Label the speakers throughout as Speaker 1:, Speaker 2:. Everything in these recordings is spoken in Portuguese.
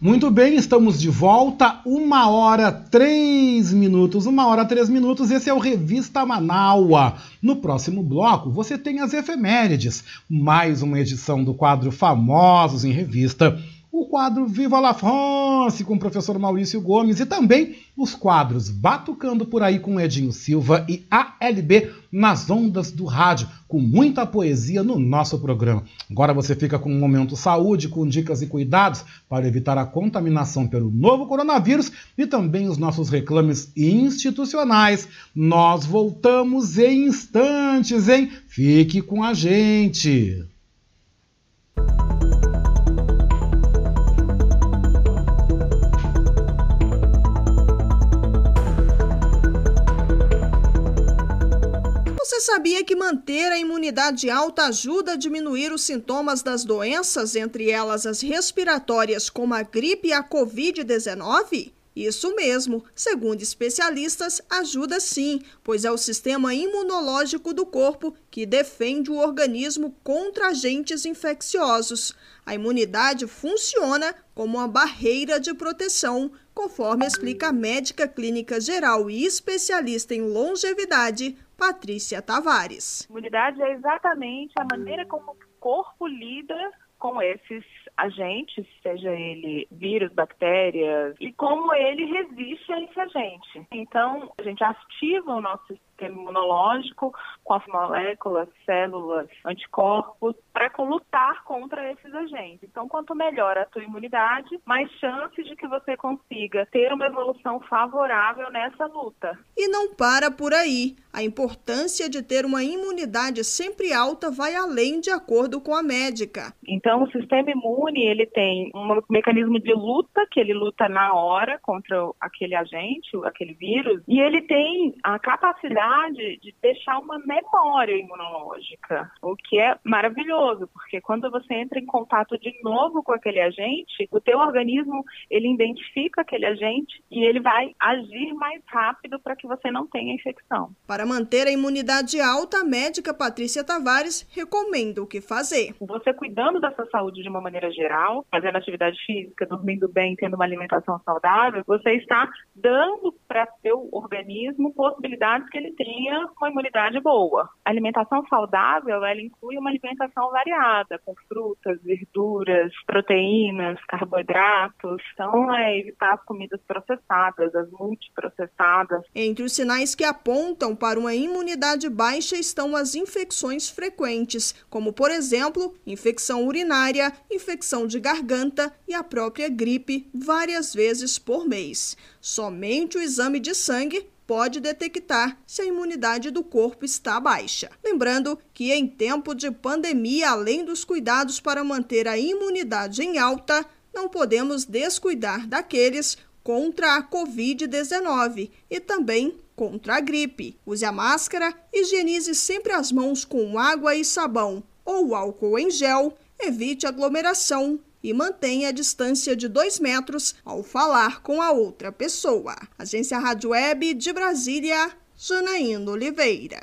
Speaker 1: Muito bem, estamos de volta, uma hora três minutos, uma hora três minutos, esse é o Revista Manaua. No próximo bloco você tem as efemérides, mais uma edição do quadro Famosos em Revista, o quadro Viva la France com o professor Maurício Gomes e também os quadros Batucando por aí com Edinho Silva e ALB nas ondas do rádio, com muita poesia no nosso programa. Agora você fica com um momento saúde, com dicas e cuidados para evitar a contaminação pelo novo coronavírus e também os nossos reclames institucionais. Nós voltamos em instantes, hein? Fique com a gente.
Speaker 2: Sabia que manter a imunidade alta ajuda a diminuir os sintomas das doenças, entre elas as respiratórias, como a gripe e a Covid-19? Isso mesmo, segundo especialistas, ajuda sim, pois é o sistema imunológico do corpo que defende o organismo contra agentes infecciosos. A imunidade funciona como uma barreira de proteção, conforme explica a médica clínica geral e especialista em longevidade, Patrícia Tavares.
Speaker 3: Imunidade é exatamente a maneira como o corpo lida com esses agentes, seja ele vírus, bactérias, e como ele resiste a esse agente. Então, a gente ativa o nosso sistema imunológico com as moléculas, células, anticorpos, para lutar contra esses agentes. Então, quanto melhor a tua imunidade, mais chances de que você consiga ter uma evolução favorável nessa luta.
Speaker 2: E não para por aí. A importância de ter uma imunidade sempre alta vai além de acordo com a médica.
Speaker 3: Então, o sistema imune, ele tem um mecanismo de luta, que ele luta na hora contra aquele agente, aquele vírus, e ele tem a capacidade de deixar uma memória imunológica, o que é maravilhoso, porque quando você entra em contato de novo com aquele agente, o teu organismo, ele identifica aquele agente e ele vai agir mais rápido para que você não tenha infecção.
Speaker 2: Para manter a imunidade alta, a médica Patrícia Tavares recomenda o que fazer.
Speaker 3: Você cuidando da sua saúde de uma maneira geral, fazendo atividade física, dormindo bem, tendo uma alimentação saudável, você está dando para seu organismo possibilidades que ele tenha uma imunidade boa. A alimentação saudável, ela inclui uma alimentação variada, com frutas, verduras, proteínas, carboidratos. Então, é evitar as comidas processadas, as multiprocessadas.
Speaker 2: Entre os sinais que apontam para uma imunidade baixa estão as infecções frequentes, como, por exemplo, infecção urinária, infecção de garganta e a própria gripe, várias vezes por mês. Somente o exame de sangue pode detectar se a imunidade do corpo está baixa. Lembrando que em tempo de pandemia, além dos cuidados para manter a imunidade em alta, não podemos descuidar daqueles contra a Covid-19 e também contra a gripe. Use a máscara, higienize sempre as mãos com água e sabão ou álcool em gel, evite aglomeração e mantenha a distância de 2 metros ao falar com a outra pessoa. Agência Rádio Web de Brasília, Janaína Oliveira.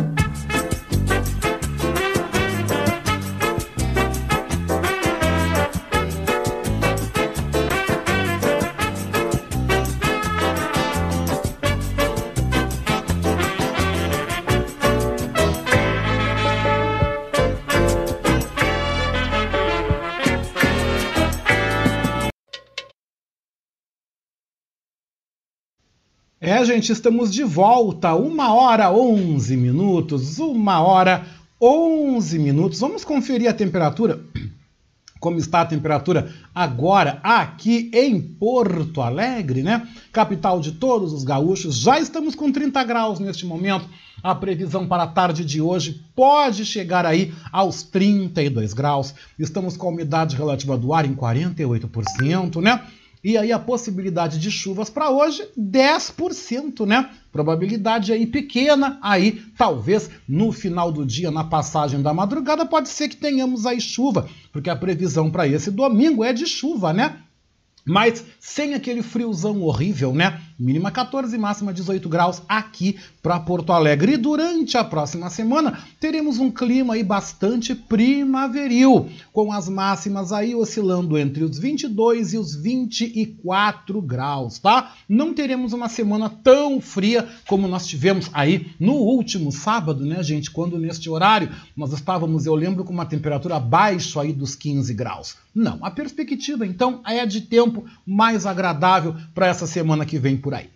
Speaker 1: É, gente, estamos de volta. Uma hora onze minutos. Uma hora onze minutos. Vamos conferir a temperatura. Como está a temperatura agora aqui em Porto Alegre, né? Capital de todos os gaúchos. Já estamos com 30 graus neste momento. A previsão para a tarde de hoje pode chegar aí aos 32 graus. Estamos com a umidade relativa do ar em 48%, né? E aí a possibilidade de chuvas para hoje, 10%, né? Probabilidade aí pequena, aí talvez no final do dia, na passagem da madrugada, pode ser que tenhamos aí chuva, porque a previsão para esse domingo é de chuva, né? Mas sem aquele friozão horrível, né? Mínima 14, máxima 18 graus aqui para Porto Alegre. E durante a próxima semana teremos um clima aí bastante primaveril, com as máximas aí oscilando entre os 22 e os 24 graus, tá? Não teremos uma semana tão fria como nós tivemos aí no último sábado, né, gente? Quando neste horário nós estávamos, eu lembro, com uma temperatura abaixo aí dos 15 graus. Não, a perspectiva então é de tempo mais agradável para essa semana que vem por aí.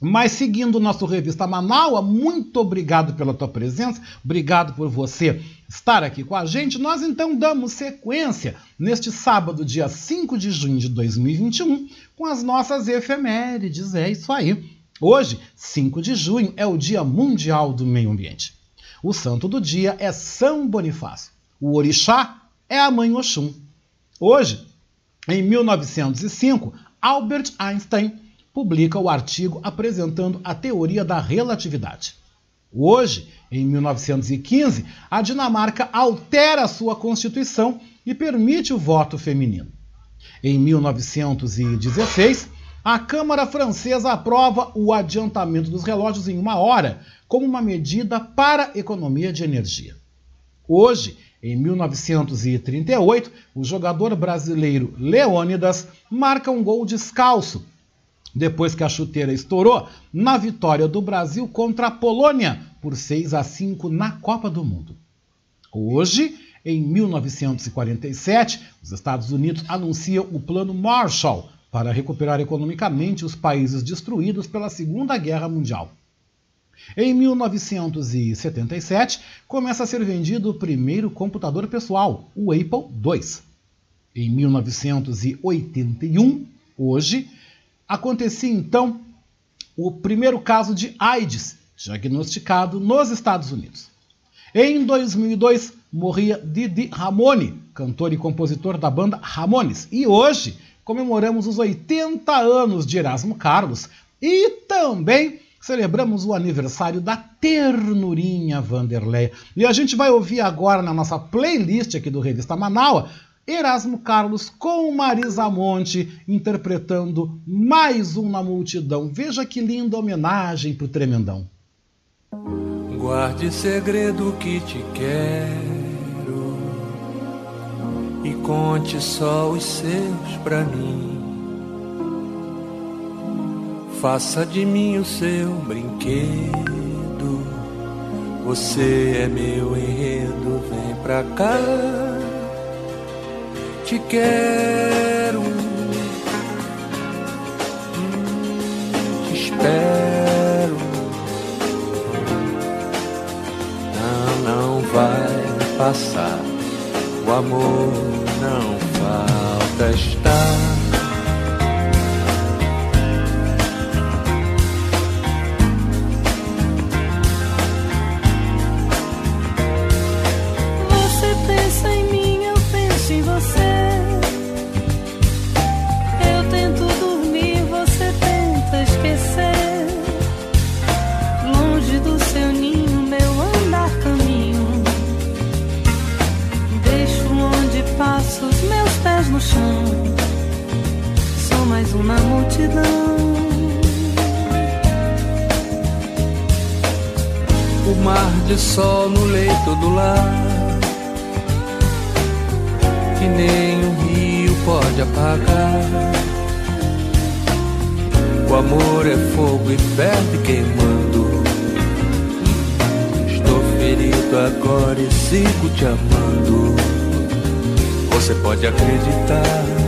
Speaker 1: Mas seguindo o nosso revista Manaua, muito obrigado pela tua presença, obrigado por você estar aqui com a gente. Nós então damos sequência neste sábado, dia 5 de junho de 2021, com as nossas efemérides. É isso aí. Hoje, 5 de junho, é o Dia Mundial do Meio Ambiente. O santo do dia é São Bonifácio. O orixá é a mãe Oxum. Hoje, em 1905, Albert Einstein publica o artigo apresentando a teoria da relatividade. Hoje, em 1915, a Dinamarca altera sua constituição e permite o voto feminino. Em 1916, a Câmara Francesa aprova o adiantamento dos relógios em uma hora como uma medida para economia de energia. Hoje, em 1938, o jogador brasileiro Leônidas marca um gol descalço, depois que a chuteira estourou, na vitória do Brasil contra a Polônia por 6 a 5 na Copa do Mundo. Hoje Em 1947, os Estados Unidos anunciam o Plano Marshall para recuperar economicamente os países destruídos pela Segunda Guerra Mundial. Em 1977, começa a ser vendido o primeiro computador pessoal, o Apple II. Em 1981, hoje, acontecia então o primeiro caso de AIDS diagnosticado nos Estados Unidos. Em 2002, morria Didi Ramone, cantor e compositor da banda Ramones. E hoje comemoramos os 80 anos de Erasmo Carlos e também celebramos o aniversário da ternurinha Vanderleia. E a gente vai ouvir agora na nossa playlist aqui do Revista Manaua Erasmo Carlos com Marisa Monte interpretando mais um na multidão. Veja que linda homenagem pro Tremendão.
Speaker 4: Guarde segredo que te quero e conte só os seus pra mim. Faça de mim o seu brinquedo. Você é meu enredo, vem pra cá te quero, te espero. Não, não vai passar, o amor não falta estar. De sol no leito do lar que nem um rio pode apagar. O amor é fogo e ferve queimando. Estou ferido agora e sigo te amando. Você pode acreditar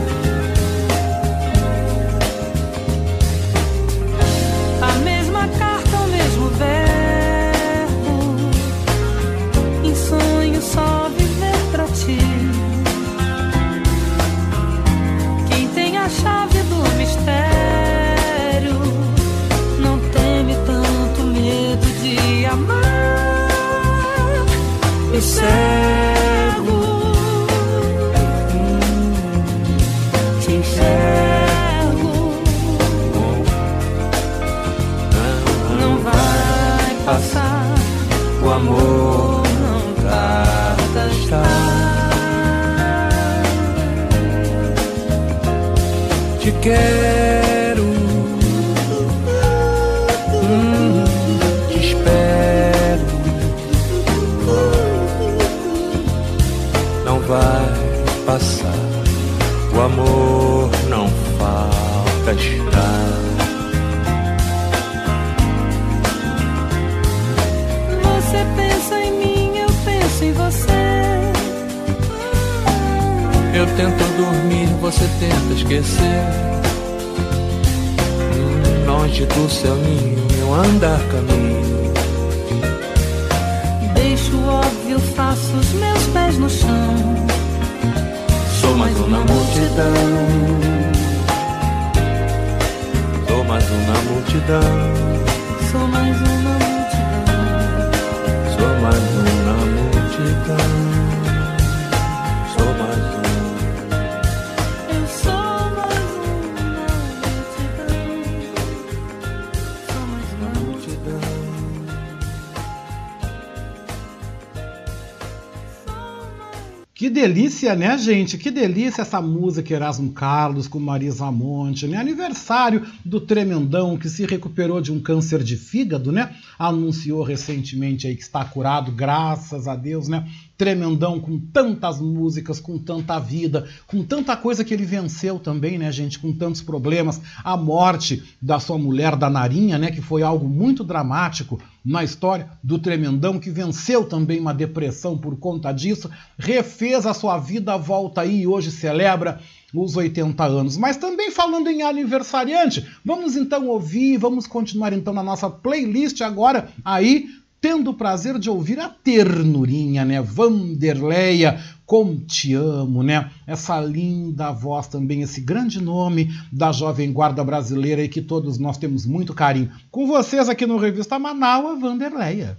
Speaker 1: delícia, né, gente? Que delícia essa música Erasmo Carlos com Marisa Monte, né? Aniversário do Tremendão que se recuperou de um câncer de fígado, né? Anunciou recentemente aí que está curado, graças a Deus, né? Tremendão com tantas músicas, com tanta vida, com tanta coisa que ele venceu também, né, gente? Com tantos problemas. A morte da sua mulher, da Narinha, né? Que foi algo muito dramático na história do Tremendão, que venceu também uma depressão por conta disso, refez a sua vida, volta aí e hoje celebra os 80 anos. Mas também falando em aniversariante, vamos então ouvir, vamos continuar então na nossa playlist agora aí tendo o prazer de ouvir a ternurinha, né? Vanderleia, como te amo, né? Essa linda voz também, esse grande nome da jovem guarda brasileira e que todos nós temos muito carinho. Com vocês aqui no Revista Manaua, Vanderleia.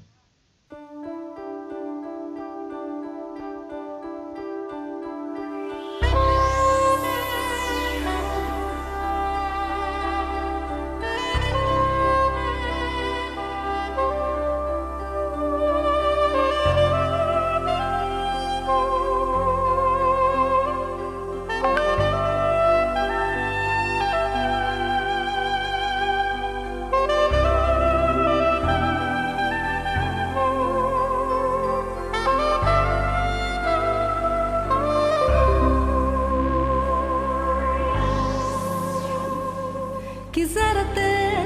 Speaker 5: quisera ter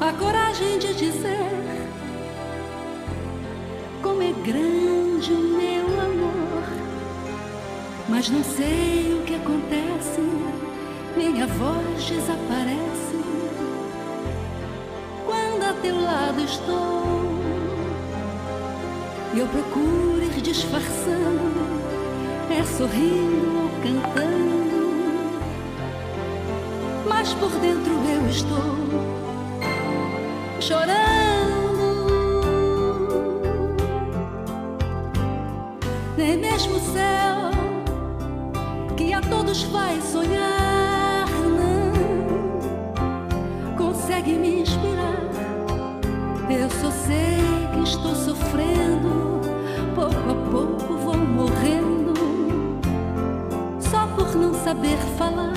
Speaker 5: a coragem de dizer como é grande o meu amor, mas não sei o que acontece, minha voz desaparece quando a teu lado estou. E eu procuro ir disfarçando, é sorrindo ou cantando mas por dentro eu estou chorando. Nem mesmo o céu que a todos faz sonhar não consegue me inspirar. Eu só sei que estou sofrendo, pouco a pouco vou morrendo, só por não saber falar.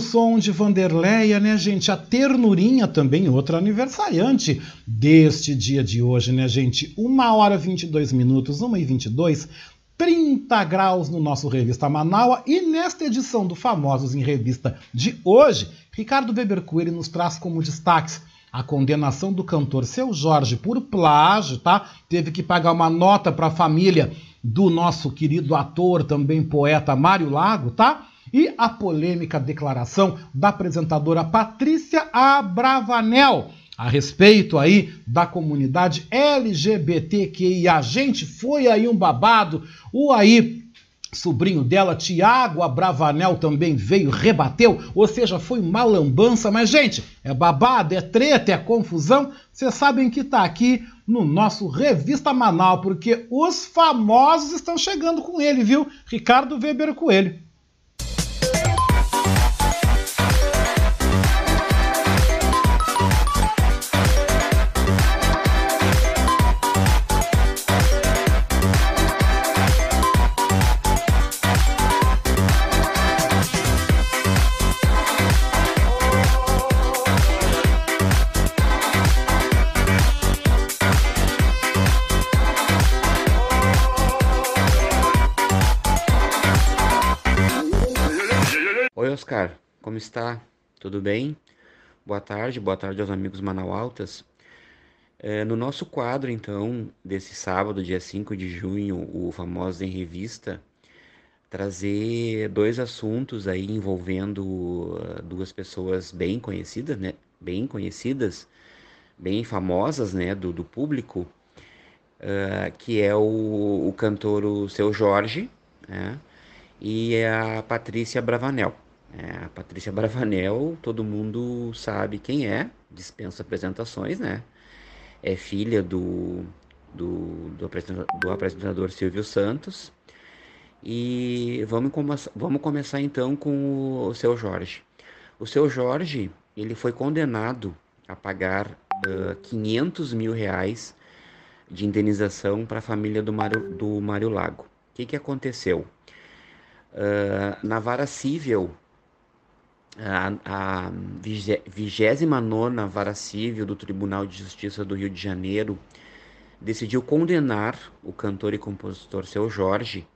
Speaker 1: Lindo som de Vanderleia, né, gente? A ternurinha também, outra aniversariante deste dia de hoje, né, gente? Uma hora 22 minutos, 1 e 22, 30 graus no nosso Revista Manaua. E nesta edição do Famosos em Revista de hoje, Ricardo Weber Coelho nos traz como destaques a condenação do cantor Seu Jorge por plágio, tá? Teve que pagar uma nota para a família do nosso querido ator, também poeta Mário Lago, tá? E a polêmica declaração da apresentadora Patrícia Abravanel a respeito aí da comunidade LGBTQIA. Gente, foi aí um babado. O aí sobrinho dela, Tiago Abravanel, também veio, rebateu, ou seja, foi uma lambança. Mas, gente, é babado, é treta, é confusão. Vocês sabem que tá aqui no nosso Revista Manal, porque os famosos estão chegando com ele, viu? Ricardo Weber Coelho.
Speaker 6: Oscar, como está? Tudo bem? Boa tarde, boa tarde aos amigos Manaualtas. É, no nosso quadro, então, desse sábado, dia 5 de junho, o famoso em revista, trazer dois assuntos aí envolvendo uh, duas pessoas bem conhecidas, né? Bem conhecidas, bem famosas, né, do, do público, uh, que é o, o cantor o Seu Jorge, né? E a Patrícia Bravanel. É, a Patrícia Bravanel, todo mundo sabe quem é, dispensa apresentações, né? É filha do, do, do, apresentador, do apresentador Silvio Santos. E vamos, come vamos começar então com o seu Jorge. O seu Jorge, ele foi condenado a pagar uh, 500 mil reais de indenização para a família do Mário, do Mário Lago. O que, que aconteceu? Uh, na vara civil, a, a 29 Vara Civil do Tribunal de Justiça do Rio de Janeiro decidiu condenar o cantor e compositor Seu Jorge,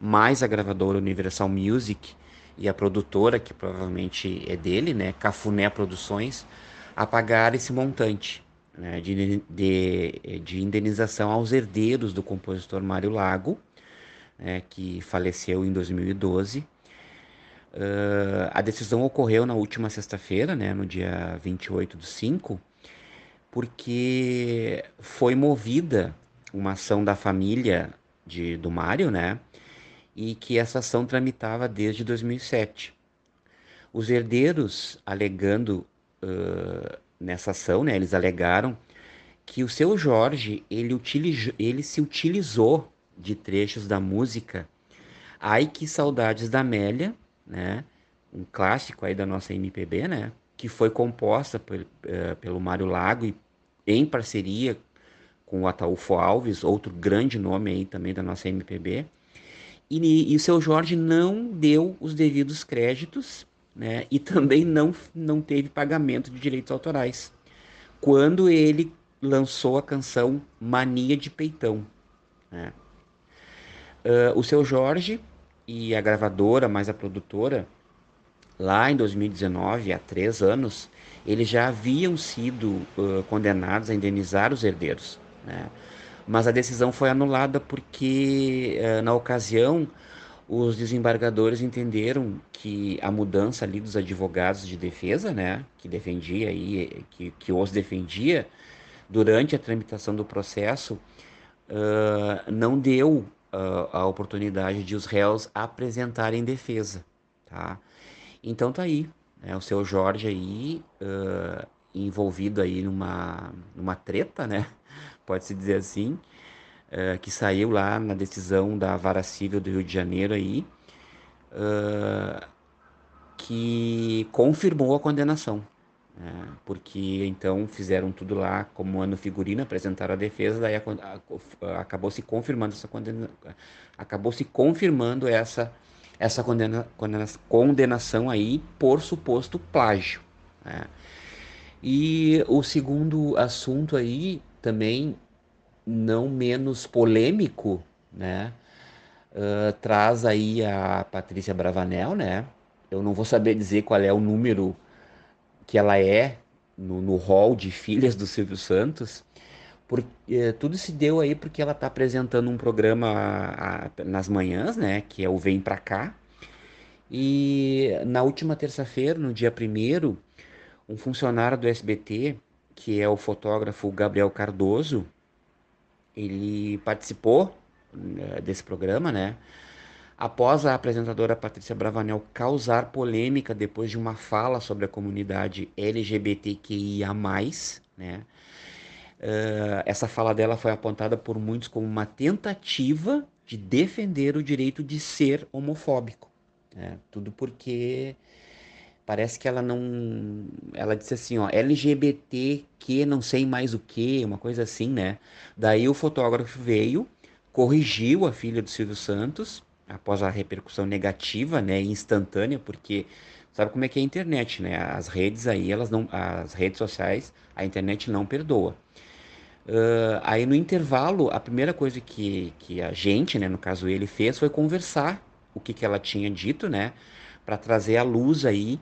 Speaker 6: mais a gravadora Universal Music e a produtora, que provavelmente é dele, né, Cafuné Produções, a pagar esse montante né, de, de, de indenização aos herdeiros do compositor Mário Lago, né, que faleceu em 2012 Uh, a decisão ocorreu na última sexta-feira, né, no dia 28 do 5, porque foi movida uma ação da família de, do Mário, né, e que essa ação tramitava desde 2007. Os herdeiros, alegando uh, nessa ação, né, eles alegaram que o seu Jorge, ele, ele se utilizou de trechos da música Ai Que Saudades da Amélia, né? Um clássico aí da nossa MPB, né? Que foi composta por, uh, pelo Mário Lago e em parceria com o Ataúfo Alves, outro grande nome aí também da nossa MPB. E, e o seu Jorge não deu os devidos créditos, né? E também não, não teve pagamento de direitos autorais. Quando ele lançou a canção Mania de Peitão. Né? Uh, o seu Jorge e a gravadora, mais a produtora, lá em 2019, há três anos, eles já haviam sido uh, condenados a indenizar os herdeiros. Né? Mas a decisão foi anulada porque, uh, na ocasião, os desembargadores entenderam que a mudança ali dos advogados de defesa, né, que defendia aí, que, que os defendia durante a tramitação do processo, uh, não deu a oportunidade de os réus apresentarem defesa, tá? Então tá aí, né, o seu Jorge aí uh, envolvido aí numa, numa treta, né? Pode-se dizer assim, uh, que saiu lá na decisão da Vara Civil do Rio de Janeiro aí, uh, que confirmou a condenação, porque então fizeram tudo lá como ano figurino, apresentaram a defesa, daí a, a, acabou se confirmando essa condena, acabou se confirmando essa essa condena, condena, condenação aí por suposto plágio. Né? E o segundo assunto aí também não menos polêmico, né? Uh, traz aí a Patrícia Bravanel, né? Eu não vou saber dizer qual é o número que ela é no, no hall de filhas do Silvio Santos, porque eh, tudo se deu aí porque ela está apresentando um programa a, a, nas manhãs, né, que é o Vem Pra Cá, e na última terça-feira, no dia primeiro, um funcionário do SBT, que é o fotógrafo Gabriel Cardoso, ele participou né, desse programa, né, após a apresentadora Patrícia Bravanel causar polêmica depois de uma fala sobre a comunidade LGBTQIA+, né? Uh, essa fala dela foi apontada por muitos como uma tentativa de defender o direito de ser homofóbico. Né? Tudo porque parece que ela não. Ela disse assim, ó, LGBT que não sei mais o que, uma coisa assim, né? Daí o fotógrafo veio, corrigiu a filha do Silvio Santos após a repercussão negativa, né, instantânea, porque sabe como é que é a internet, né? As redes aí, elas não, as redes sociais, a internet não perdoa. Uh, aí no intervalo, a primeira coisa que, que a gente, né, no caso ele fez, foi conversar o que, que ela tinha dito, né, para trazer à luz aí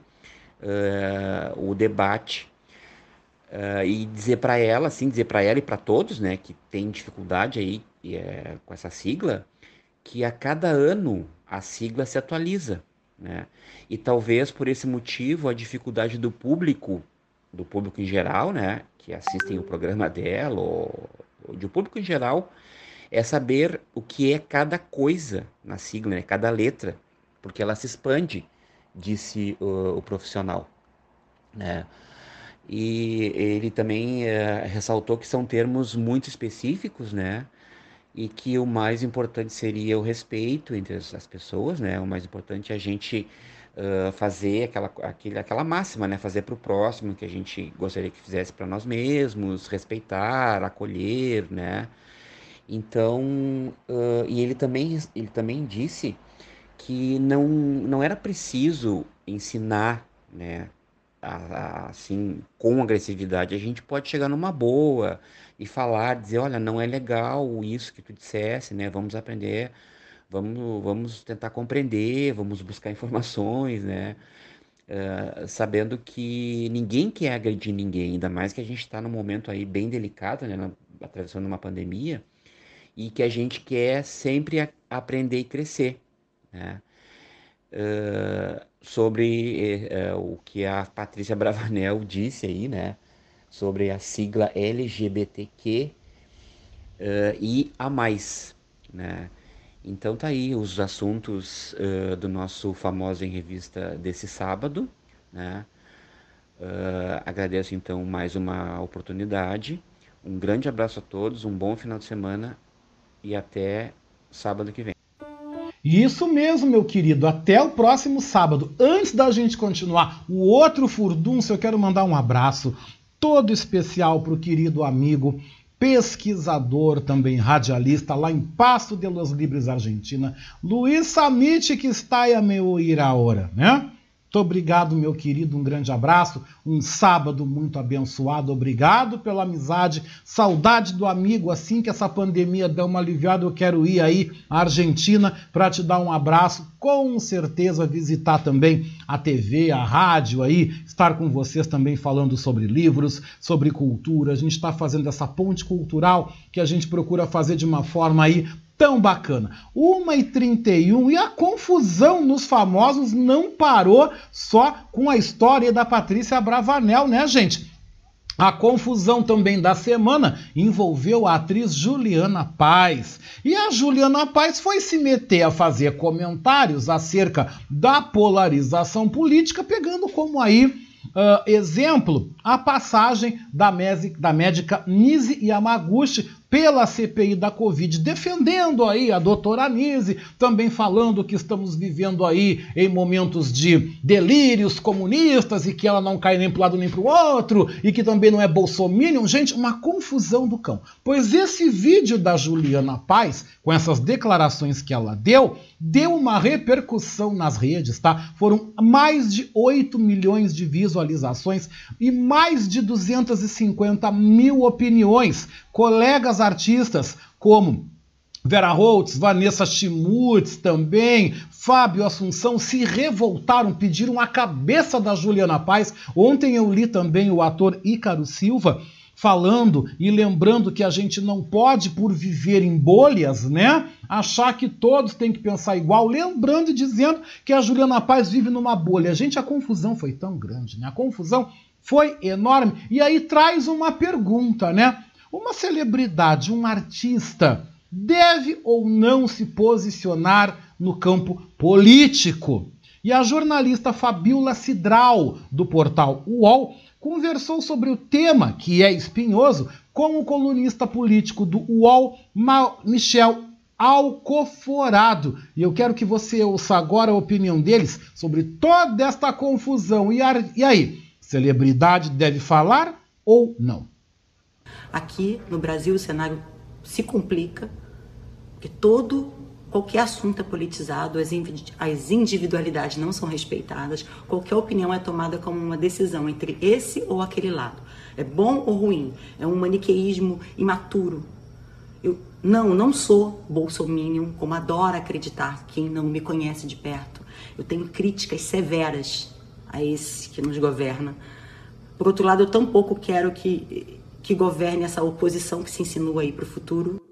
Speaker 6: uh, o debate uh, e dizer para ela, assim, dizer para ela e para todos, né, que tem dificuldade aí é, com essa sigla, que a cada ano a sigla se atualiza, né? E talvez por esse motivo a dificuldade do público, do público em geral, né, que assistem o programa dela, ou, ou de público em geral, é saber o que é cada coisa na sigla, né, cada letra, porque ela se expande, disse o, profissional, né? E ele também é, ressaltou que são termos muito específicos, né? E que o mais importante seria o respeito entre as pessoas, né? O mais importante é a gente uh, fazer aquela, aquele, aquela máxima, né? Fazer para o próximo que a gente gostaria que fizesse para nós mesmos, respeitar, acolher, né? Então, uh, e ele também, ele também disse que não, não era preciso ensinar, né? Assim, com agressividade, a gente pode chegar numa boa e falar, dizer, olha, não é legal isso que tu dissesse, né? Vamos aprender, vamos, vamos tentar compreender, vamos buscar informações, né? Uh, sabendo que ninguém quer agredir ninguém, ainda mais que a gente está num momento aí bem delicado, né? atravessando uma pandemia, e que a gente quer sempre aprender e crescer, né? Uh, sobre uh, o que a Patrícia Bravanel disse aí, né? Sobre a sigla LGBTQ uh, e a mais, né? Então tá aí os assuntos uh, do nosso famoso em revista desse sábado, né? agradeço então mais uma oportunidade. Um grande abraço a todos, um bom final de semana e até sábado que vem.
Speaker 1: Isso mesmo, meu querido. Até o próximo sábado. Antes da gente continuar o outro furdunço, eu quero mandar um abraço todo especial para o querido amigo pesquisador, também radialista, lá em Passo de los Libres, Argentina, Luiz Samit, que está a meu ir hora, né? Muito obrigado, meu querido. Um grande abraço. Um sábado muito abençoado. Obrigado pela amizade. Saudade do amigo. Assim que essa pandemia der uma aliviada, eu quero ir aí à Argentina para te dar um abraço. Com certeza visitar também a TV, a rádio aí, estar com vocês também falando sobre livros, sobre cultura. A gente está fazendo essa ponte cultural que a gente procura fazer de uma forma aí tão bacana. 1h31 e a confusão nos famosos não parou só com a história da Patrícia Bravanel, né, gente? A confusão também da semana envolveu a atriz Juliana Paz. E a Juliana Paz foi se meter a fazer comentários acerca da polarização política, pegando como aí Uh, exemplo, a passagem da, da médica Nise Yamaguchi pela CPI da Covid, defendendo aí a doutora Anise, também falando que estamos vivendo aí em momentos de delírios comunistas e que ela não cai nem para lado nem para o outro e que também não é bolsominion. Gente, uma confusão do cão. Pois esse vídeo da Juliana Paz, com essas declarações que ela deu, deu uma repercussão nas redes, tá? Foram mais de 8 milhões de visualizações e mais de 250 mil opiniões. Colegas artistas como Vera Holtz, Vanessa Schmutz também, Fábio Assunção se revoltaram, pediram a cabeça da Juliana Paz. Ontem eu li também o ator Ícaro Silva falando e lembrando que a gente não pode, por viver em bolhas, né, achar que todos têm que pensar igual, lembrando e dizendo que a Juliana Paz vive numa bolha. Gente, a confusão foi tão grande, né? A confusão foi enorme. E aí traz uma pergunta, né? Uma celebridade, um artista, deve ou não se posicionar no campo político? E a jornalista Fabiola Cidral, do portal UOL, conversou sobre o tema, que é espinhoso, com o colunista político do UOL, Michel Alcoforado. E eu quero que você ouça agora a opinião deles sobre toda esta confusão. E, aí, celebridade deve falar ou não?
Speaker 7: Aqui no Brasil o cenário se complica, porque todo qualquer assunto é politizado, as individualidades não são respeitadas, qualquer opinião é tomada como uma decisão entre esse ou aquele lado. É bom ou ruim? É um maniqueísmo imaturo. Eu não, não sou bolsominion, como adora acreditar quem não me conhece de perto. Eu tenho críticas severas a esse que nos governa. Por outro lado, eu tampouco quero que, que governe essa oposição que se insinua aí para o futuro.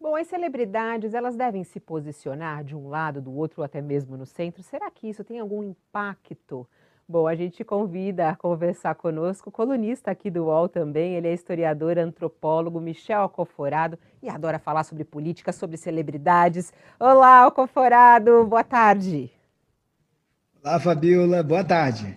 Speaker 8: Bom, as celebridades, elas devem se posicionar de um lado, do outro, ou até mesmo no centro. Será que isso tem algum impacto? Bom, a gente convida a conversar conosco o colunista aqui do UOL também, ele é historiador, antropólogo, Michel Alcoforado, e adora falar sobre política, sobre celebridades. Olá, Alcoforado, boa tarde.
Speaker 9: Olá, Fabiola, boa tarde.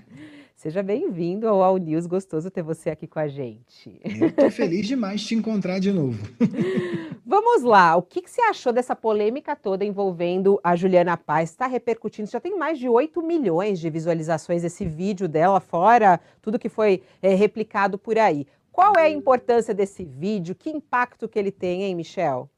Speaker 8: Seja bem-vindo ao All News, gostoso ter você aqui com a gente.
Speaker 9: Eu tô feliz demais de te encontrar de novo.
Speaker 8: Vamos lá, o que, que, você achou dessa polêmica toda envolvendo a Juliana Paz? Está repercutindo, já tem mais de 8 milhões de visualizações esse vídeo dela, fora tudo que foi é, replicado por aí. Qual é a importância desse vídeo? Que impacto que ele tem, hein, Michel?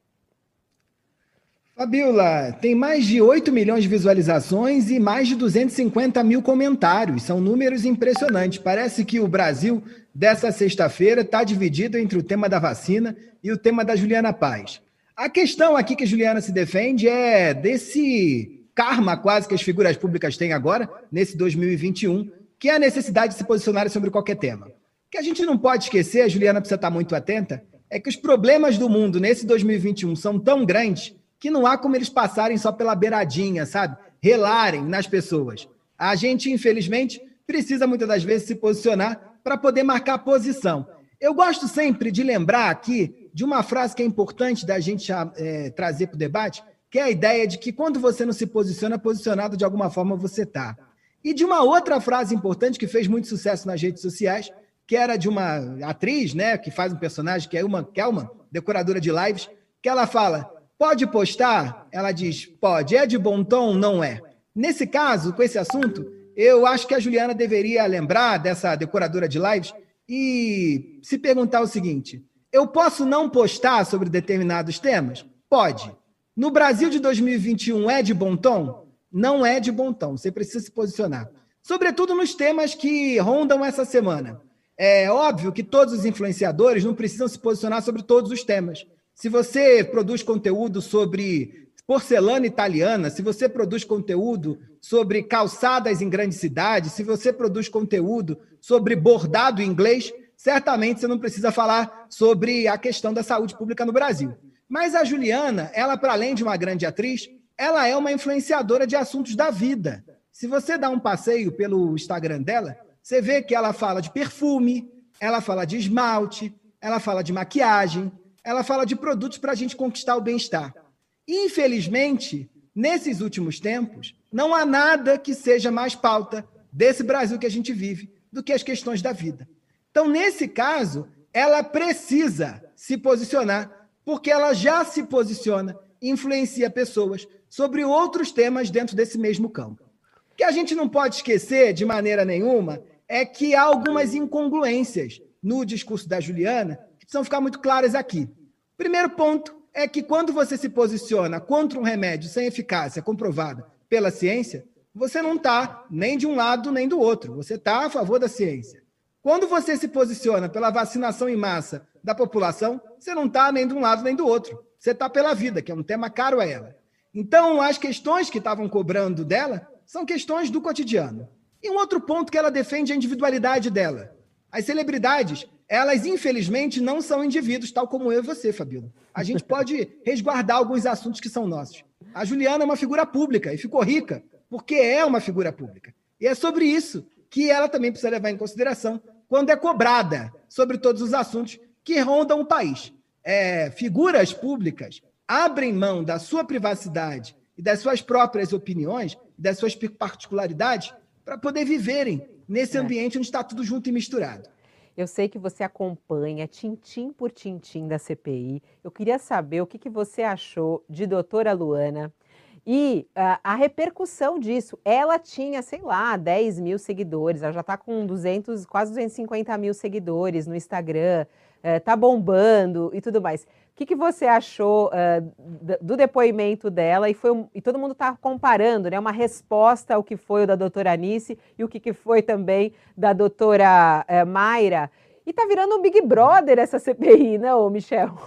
Speaker 9: Fabiola, tem mais de 8 milhões de visualizações e mais de 250 mil comentários. São números impressionantes. Parece que o Brasil, dessa sexta-feira, está dividido entre o tema da vacina e o tema da Juliana Paz. A questão aqui que a Juliana se defende é desse karma quase que as figuras públicas têm agora, nesse 2021, que é a necessidade de se posicionar sobre qualquer tema. O que a gente não pode esquecer, a Juliana precisa estar muito atenta, é que os problemas do mundo nesse 2021 são tão grandes que não há como eles passarem só pela beiradinha, sabe? Relarem nas pessoas. A gente, infelizmente, precisa muitas das vezes se posicionar para poder marcar posição. Eu gosto sempre de lembrar aqui de uma frase que é importante da gente é, trazer para o debate, que é a ideia de que quando você não se posiciona, posicionado de alguma forma você está. E de uma outra frase importante que fez muito sucesso nas redes sociais, que era de uma atriz, né, que faz um personagem, que é uma Kelman, decoradora de lives, que ela fala: Pode postar? Ela diz, pode. É de bom tom? Não é. Nesse caso, com esse assunto, eu acho que a Juliana deveria lembrar dessa decoradora de lives e se perguntar o seguinte: eu posso não postar sobre determinados temas? Pode. No Brasil de 2021 é de bom tom? Não é de bom tom. Você precisa se posicionar. Sobretudo nos temas que rondam essa semana. É óbvio que todos os influenciadores não precisam se posicionar sobre todos os temas. Se você produz conteúdo sobre porcelana italiana, se você produz conteúdo sobre calçadas em grandes cidades, se você produz conteúdo sobre bordado inglês, certamente você não precisa falar sobre a questão da saúde pública no Brasil. Mas a Juliana, ela, para além de uma grande atriz, ela é uma influenciadora de assuntos da vida. Se você dá um passeio pelo Instagram dela, você vê que ela fala de perfume, ela fala de esmalte, ela fala de maquiagem, ela fala de produtos para a gente conquistar o bem-estar. Infelizmente, nesses últimos tempos, não há nada que seja mais pauta desse Brasil que a gente vive do que as questões da vida. Então, nesse caso, ela precisa se posicionar, porque ela já se posiciona influencia pessoas sobre outros temas dentro desse mesmo campo. O que a gente não pode esquecer de maneira nenhuma é que há algumas incongruências no discurso da Juliana precisam ficar muito claras aqui. Primeiro ponto é que quando você se posiciona contra um remédio sem eficácia comprovada pela ciência, você não está nem de um lado nem do outro, você está a favor da ciência. Quando você se posiciona pela vacinação em massa da população, você não está nem de um lado nem do outro. Você está pela vida, que é um tema caro a ela. Então, as questões que estavam cobrando dela são questões do cotidiano. E um outro ponto que ela defende é a individualidade dela. As celebridades, elas infelizmente não são indivíduos, tal como eu e você, Fabíola. A gente pode resguardar alguns assuntos que são nossos. A Juliana é uma figura pública e ficou rica porque é uma figura pública. E é sobre isso que ela também precisa levar em consideração quando é cobrada sobre todos os assuntos que rondam o país. É, figuras públicas abrem mão da sua privacidade e das suas próprias opiniões, das suas particularidades, para poder viverem nesse é. ambiente onde está tudo junto e misturado.
Speaker 8: Eu sei que você acompanha tintim por tintim da CPI. Eu queria saber o que, que você achou de doutora Luana e uh, a repercussão disso. Ela tinha, sei lá, 10 mil seguidores, ela já está com 200, quase 250 mil seguidores no Instagram, uh, bombando e tudo mais. O que, que você achou uh, do depoimento dela? E, foi um, e todo mundo está comparando, né? Uma resposta ao que foi o da doutora Anice e o que, que foi também da doutora uh, Mayra. E tá virando um Big Brother essa CPI, não, Michel?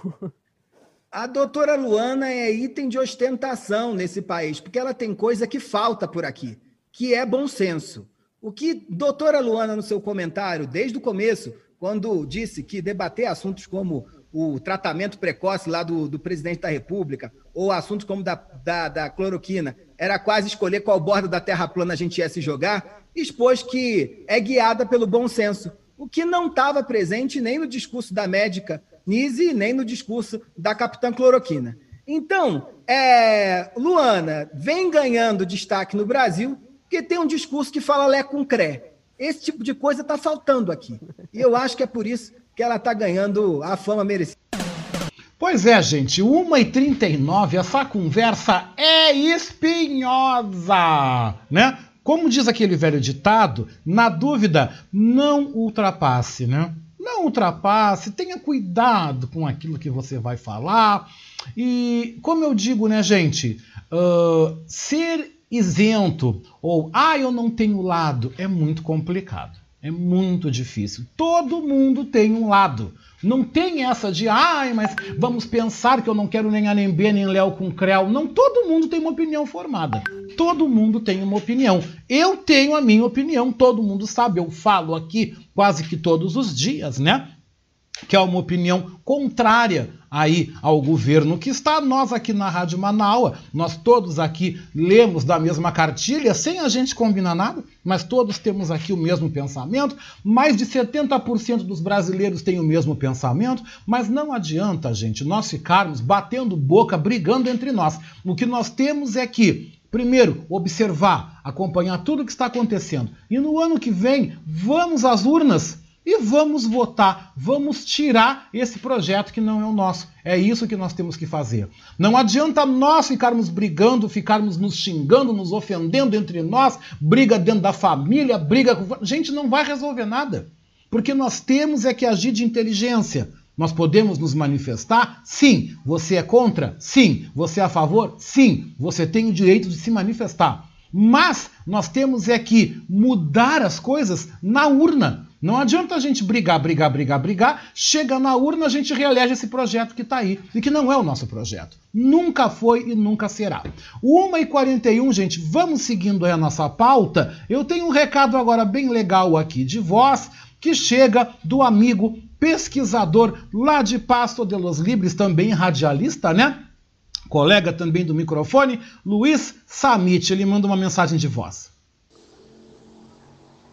Speaker 9: A doutora Luana é item de ostentação nesse país, porque ela tem coisa que falta por aqui, que é bom senso. O que doutora Luana, no seu comentário, desde o começo, quando disse que debater assuntos como o tratamento precoce lá do, do presidente da República, ou assuntos como da, da, da cloroquina, era quase escolher qual borda da terra plana a gente ia se jogar, expôs que é guiada pelo bom senso, o que não estava presente nem no discurso da médica Nise, nem no discurso da capitã Cloroquina. Então, é, Luana vem ganhando destaque no Brasil porque tem um discurso que fala lé com cré. Esse tipo de coisa está faltando aqui. E eu acho que é por isso que ela está ganhando a fama merecida.
Speaker 1: Pois é, gente, 1h39, essa conversa é espinhosa, né? Como diz aquele velho ditado, na dúvida, não ultrapasse, né? Não ultrapasse, tenha cuidado com aquilo que você vai falar. E, como eu digo, né, gente, uh, ser isento ou, ah, eu não tenho lado, é muito complicado. É muito difícil. Todo mundo tem um lado. Não tem essa de, ai, mas vamos pensar que eu não quero nem A, nem B, nem Léo com Creu. Não, todo mundo tem uma opinião formada. Todo mundo tem uma opinião. Eu tenho a minha opinião, todo mundo sabe. Eu falo aqui quase que todos os dias, né? que é uma opinião contrária aí ao governo que está. Nós aqui na Rádio Manaua, nós todos aqui lemos da mesma cartilha, sem a gente combinar nada, mas todos temos aqui o mesmo pensamento. Mais de 70% dos brasileiros têm o mesmo pensamento, mas não adianta, gente, nós ficarmos batendo boca, brigando entre nós. O que nós temos é que Primeiro, observar, acompanhar tudo o que está acontecendo. E no ano que vem, vamos às urnas e vamos votar, vamos tirar esse projeto que não é o nosso. É isso que nós temos que fazer. Não adianta nós ficarmos brigando, ficarmos nos xingando, nos ofendendo entre nós, briga dentro da família, briga com. Gente, não vai resolver nada. Porque nós temos é que agir de inteligência. Nós podemos nos manifestar? Sim. Você é contra? Sim. Você é a favor? Sim. Você tem o direito de se manifestar. Mas nós temos é que mudar as coisas na urna. Não adianta a gente brigar, brigar, brigar, brigar. Chega na urna, a gente reelege esse projeto que está aí e que não é o nosso projeto. Nunca foi e nunca será. 1h41, gente, vamos seguindo aí a nossa pauta. Eu tenho um recado agora bem legal aqui de voz que chega do amigo pesquisador lá de Pasto de los Libres, também radialista, né? Colega também do microfone, Luiz Samit. Ele manda uma mensagem de voz.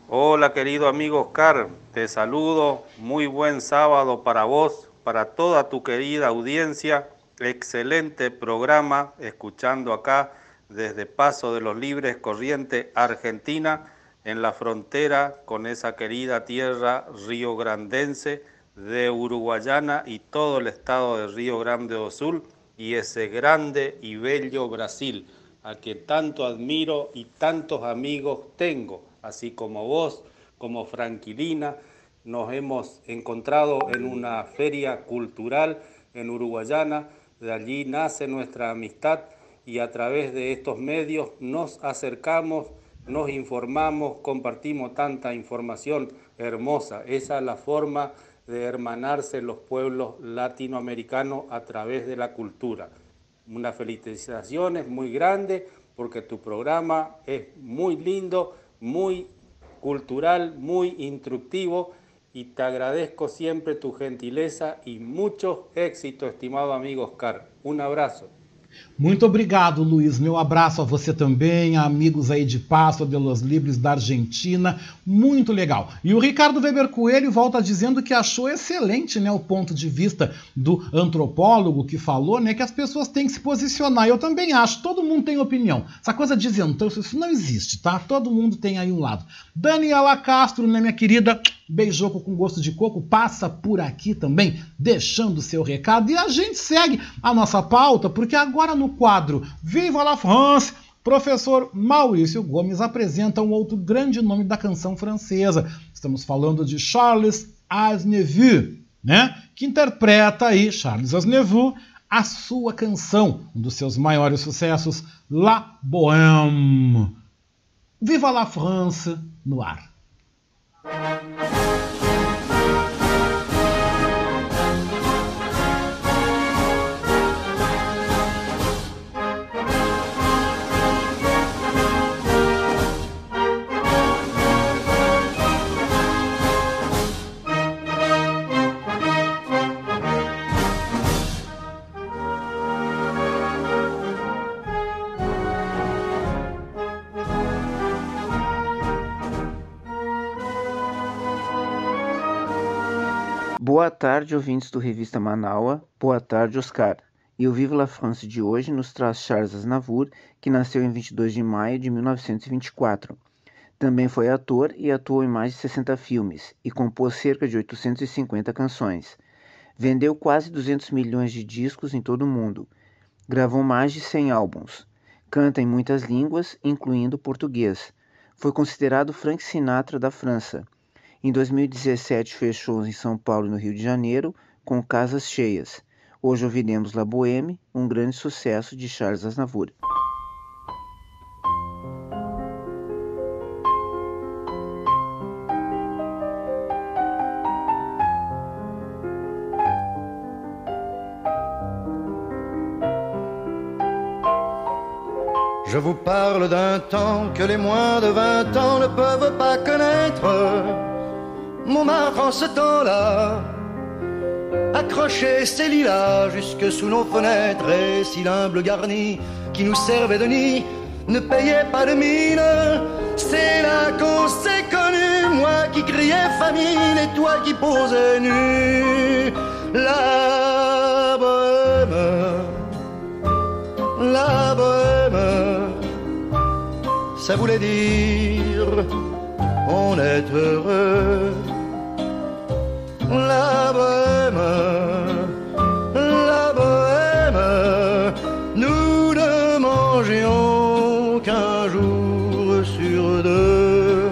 Speaker 10: Hola querido amigo Oscar, te saludo, muy buen sábado para vos, para toda tu querida audiencia, excelente programa, escuchando acá desde Paso de los Libres, Corriente, Argentina, en la frontera con esa querida tierra río grandense de Uruguayana y todo el estado de Río Grande do Sul y ese grande y bello Brasil, a que tanto admiro y tantos amigos tengo así como vos, como Franquilina, nos hemos encontrado en una feria cultural en Uruguayana, de allí nace nuestra amistad y a través de estos medios nos acercamos, nos informamos, compartimos tanta información hermosa. Esa es la forma de hermanarse los pueblos latinoamericanos a través de la cultura. Una felicitación es muy grande porque tu programa es muy lindo muy cultural, muy instructivo y te agradezco siempre tu gentileza y mucho éxito, estimado amigo Oscar. Un abrazo.
Speaker 1: Muito obrigado, Luiz. Meu abraço a você também, a amigos aí de Pasto de los Libres da Argentina. Muito legal. E o Ricardo Weber Coelho volta dizendo que achou excelente né, o ponto de vista do antropólogo que falou né, que as pessoas têm que se posicionar. Eu também acho, todo mundo tem opinião. Essa coisa de isentão, isso não existe, tá? Todo mundo tem aí um lado. Daniela Castro, né, minha querida, beijoco com gosto de coco, passa por aqui também, deixando seu recado. E a gente segue a nossa pauta, porque agora no quadro Viva la France, professor Maurício Gomes apresenta um outro grande nome da canção francesa. Estamos falando de Charles Aznavour, né? Que interpreta aí Charles Aznavour a sua canção, um dos seus maiores sucessos, La Bohème. Viva la France no ar. Thank you.
Speaker 11: Boa tarde, ouvintes do Revista Manaua. Boa tarde, Oscar. E o Viva la France de hoje nos traz Charles Aznavour, que nasceu em 22 de maio de 1924. Também foi ator e atuou em mais de 60 filmes e compôs cerca de 850 canções. Vendeu quase 200 milhões de discos em todo o mundo. Gravou mais de 100 álbuns. Canta em muitas línguas, incluindo português. Foi considerado Frank Sinatra da França. Em 2017 fez shows em São Paulo e no Rio de Janeiro, com casas cheias. Hoje ouviremos La Bohème, um grande sucesso de Charles Aznavour.
Speaker 12: Je vous parle d'un temps que les moins de vingt ans ne peuvent pas connaître. Montmartre en ce temps-là accrochait ses lilas jusque sous nos fenêtres et si l'humble garni qui nous servait de nid ne payait pas de mine. C'est là qu'on s'est connu, moi qui criais famine et toi qui posais nu. La bohème, la bohème ça voulait dire on est heureux. La bohème, la bohème, nous ne mangions qu'un jour sur deux.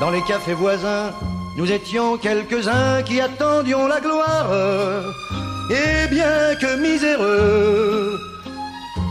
Speaker 12: Dans les cafés voisins, nous étions quelques-uns qui attendions la gloire. Et bien que miséreux,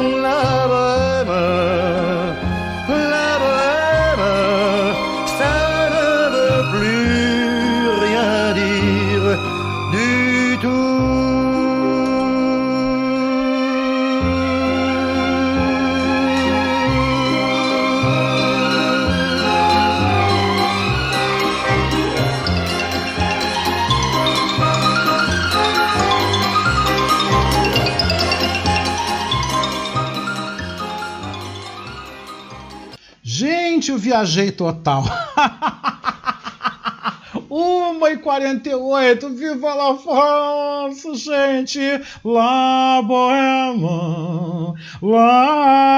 Speaker 12: La bohème,
Speaker 1: viajei total. 1h48, viva la France, gente! La Bohema, La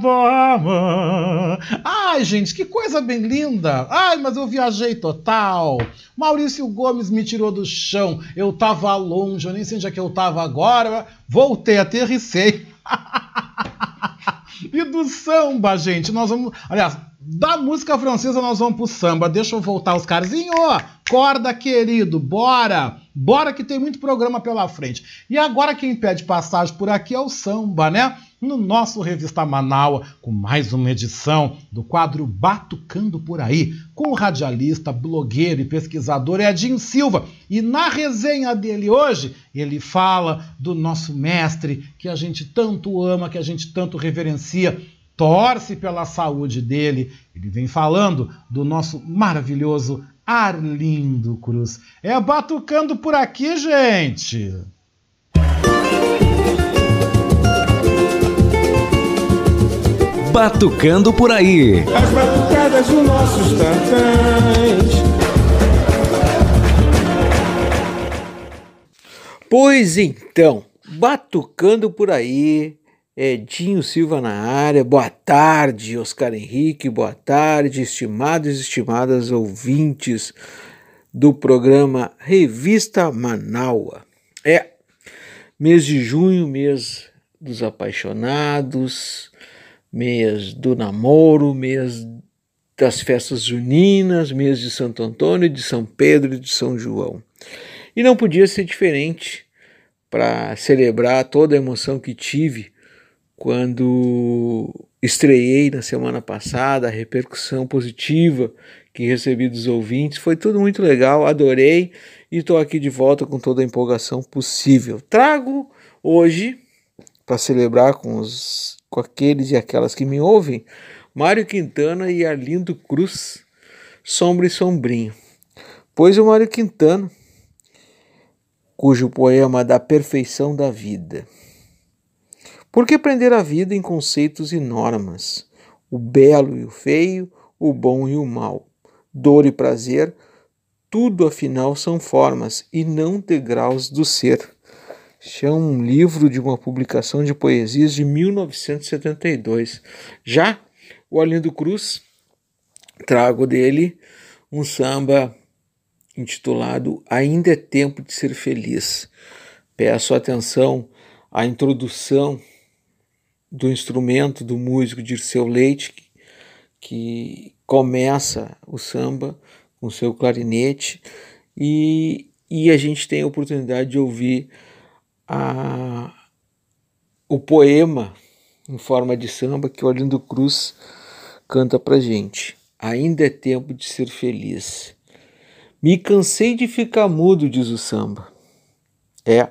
Speaker 1: Bohema. Ai, gente, que coisa bem linda! Ai, mas eu viajei total. Maurício Gomes me tirou do chão. Eu tava longe, eu nem sei onde é que eu tava agora. Voltei, aterricei. e do samba, gente, nós vamos. Aliás, da música francesa nós vamos pro samba. Deixa eu voltar os carzinhos. Corda, querido, bora! Bora que tem muito programa pela frente. E agora quem pede passagem por aqui é o samba, né? No nosso Revista Manaua, com mais uma edição do quadro Batucando por Aí, com o radialista, blogueiro e pesquisador Edinho Silva. E na resenha dele hoje, ele fala do nosso mestre, que a gente tanto ama, que a gente tanto reverencia, torce pela saúde dele. Ele vem falando do nosso maravilhoso Arlindo Cruz. É batucando por aqui, gente!
Speaker 13: Batucando por aí.
Speaker 14: As batucadas dos nossos tantãs.
Speaker 15: Pois então, batucando por aí, Edinho Silva na área, boa tarde, Oscar Henrique, boa tarde, estimados e estimadas ouvintes do programa Revista Manaua. É mês de junho, mês dos apaixonados, mês do namoro, mês das festas juninas, mês de Santo Antônio, de São Pedro e de São João. E não podia ser diferente para celebrar toda a emoção que tive quando estreiei na semana passada, a repercussão positiva que recebi dos ouvintes, foi tudo muito legal, adorei e estou aqui de volta com toda a empolgação possível. Trago hoje, para celebrar com, os, com aqueles e aquelas que me ouvem, Mário Quintana e Arlindo Cruz, Sombra e Sombrinho. Pois o Mário Quintana, cujo poema Da Perfeição da Vida por que prender a vida em conceitos e normas? O belo e o feio, o bom e o mal, dor e prazer, tudo afinal são formas e não degraus do ser. Este é um livro de uma publicação de poesias de 1972. Já o Arlindo Cruz, trago dele um samba intitulado Ainda é Tempo de Ser Feliz. Peço atenção à introdução do instrumento do músico Dirceu Leite, que, começa o samba com seu clarinete, e, e a gente tem a oportunidade de ouvir a, o poema em forma de samba que o Arlindo Cruz canta pra gente. Ainda é tempo de ser feliz. Me cansei de ficar mudo, diz o samba. É.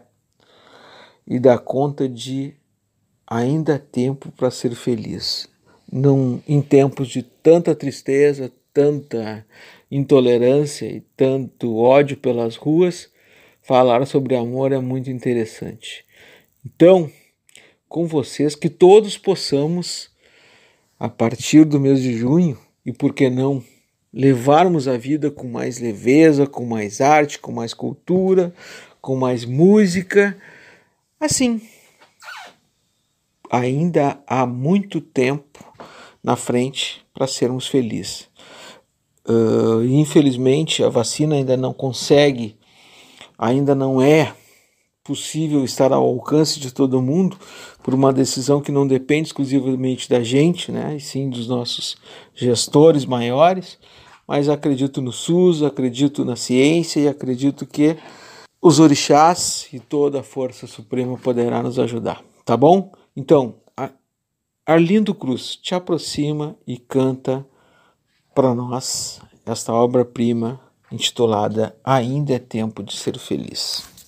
Speaker 15: E dá conta de ainda há tempo para ser feliz. Não, em tempos de tanta tristeza, tanta intolerância e tanto ódio pelas ruas, falar sobre amor é muito interessante. Então, com vocês, que todos possamos, a partir do mês de junho, e por que não, levarmos a vida com mais leveza, com mais arte, com mais cultura, com mais música, assim, ainda há muito tempo na frente para sermos felizes. Uh, infelizmente, a vacina ainda não consegue, ainda não é possível estar ao alcance de todo mundo por uma decisão que não depende exclusivamente da gente, né, e sim dos nossos gestores maiores. Mas acredito no SUS, acredito na ciência e acredito que os orixás e toda a força suprema poderá nos ajudar, tá bom? Então, Arlindo Cruz te aproxima e canta para nós esta obra-prima intitulada Ainda é Tempo de Ser Feliz.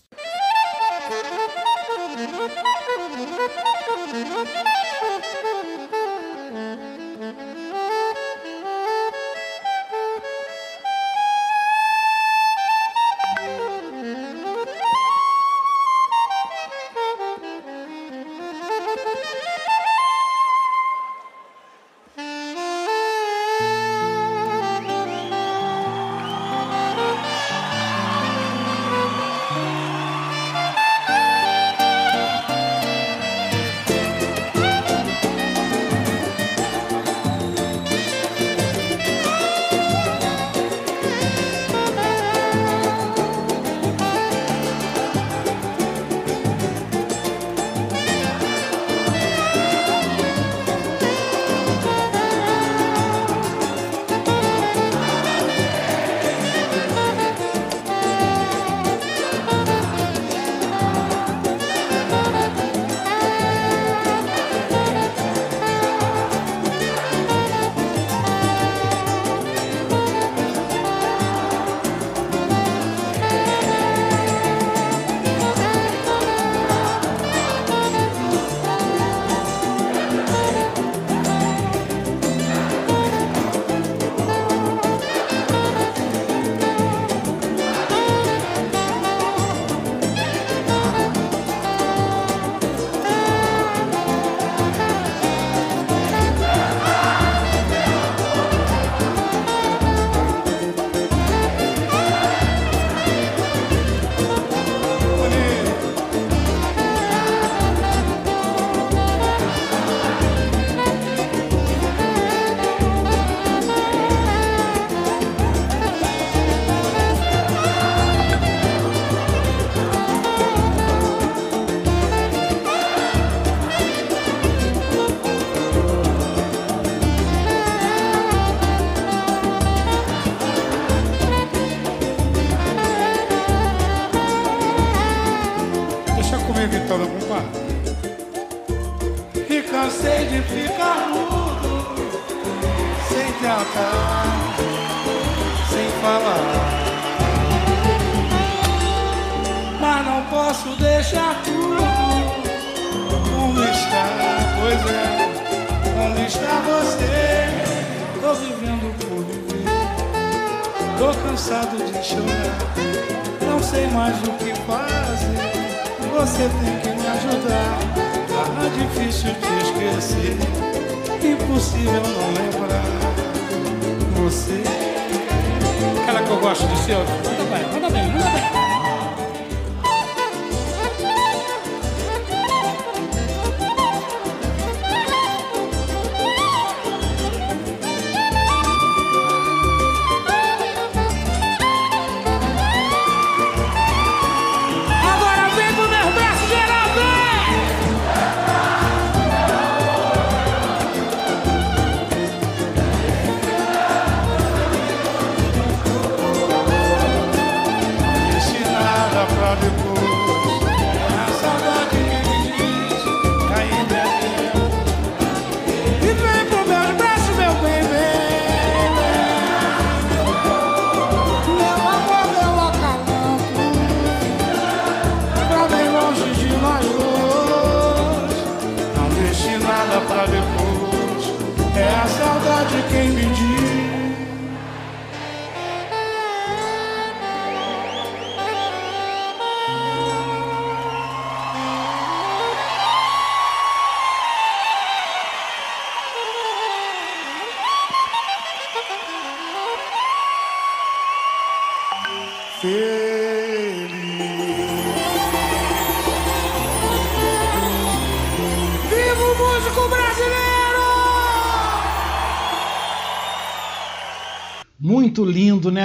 Speaker 13: Vem gritando, compadre. E cansei de ficar mudo, sem tentar, sem falar. Mas não posso deixar tudo como está, pois é, como está você. Tô vivendo por viver, tô cansado de chorar, não sei mais o que fazer. Você tem que me ajudar. Tá difícil te esquecer, impossível não lembrar. Você, aquela que eu gosto de ser, manda bem, manda bem, manda bem.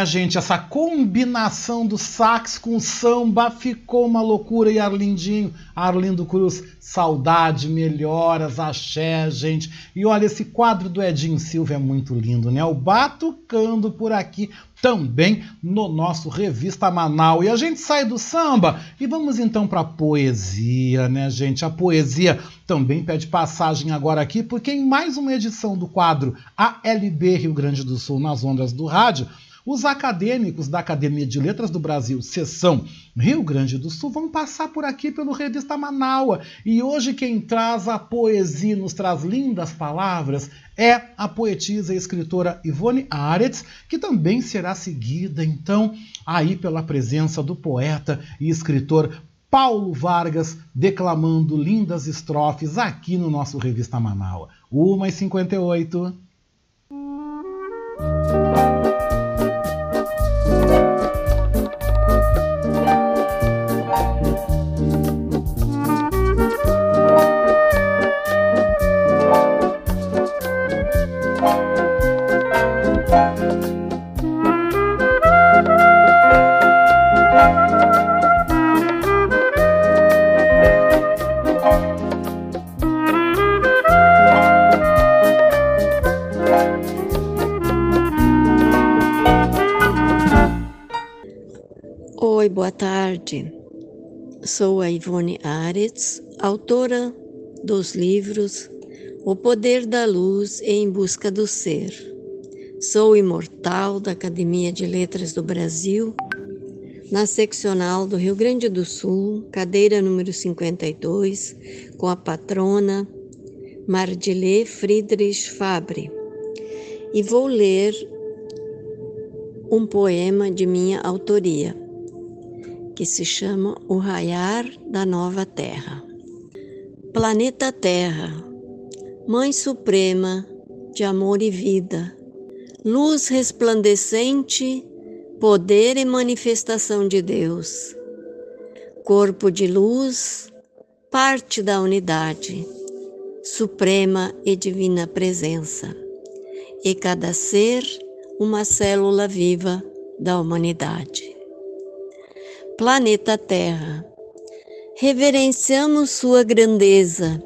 Speaker 1: Gente? Essa combinação do sax com samba ficou uma loucura. E Arlindinho, Arlindo Cruz, saudade, melhoras, axé, gente. E olha, esse quadro do Edinho Silva é muito lindo, né? O Batucando por aqui também no nosso Revista Manaus. E a gente sai do samba e vamos então para a poesia, né, gente? A poesia também pede passagem agora aqui, porque em mais uma edição do quadro ALB Rio Grande do Sul nas ondas do rádio, os acadêmicos da Academia de Letras do Brasil, seção Rio Grande do Sul, vão passar por aqui pelo Revista Manaua. E hoje quem traz a poesia, e nos traz lindas palavras, é a poetisa e escritora Ivone Aretz, que também será seguida, então, aí pela presença do poeta e escritor Paulo Vargas, declamando lindas estrofes aqui no nosso Revista Manaua. 1h58.
Speaker 16: Tarde. Sou a Ivone Aretz, autora dos livros O Poder da Luz e Em Busca do Ser. Sou imortal da Academia de Letras do Brasil, na seccional do Rio Grande do Sul, cadeira número 52, com a patrona Mardilê Friedrich Fabre. E vou ler um poema de minha autoria que se chama O Raiar da Nova Terra. Planeta Terra, Mãe Suprema de amor e vida, luz resplandecente, poder e manifestação de Deus, corpo de luz, parte da unidade, suprema e divina presença, e cada ser uma célula viva da humanidade planeta Terra. Reverenciamos Sua grandeza,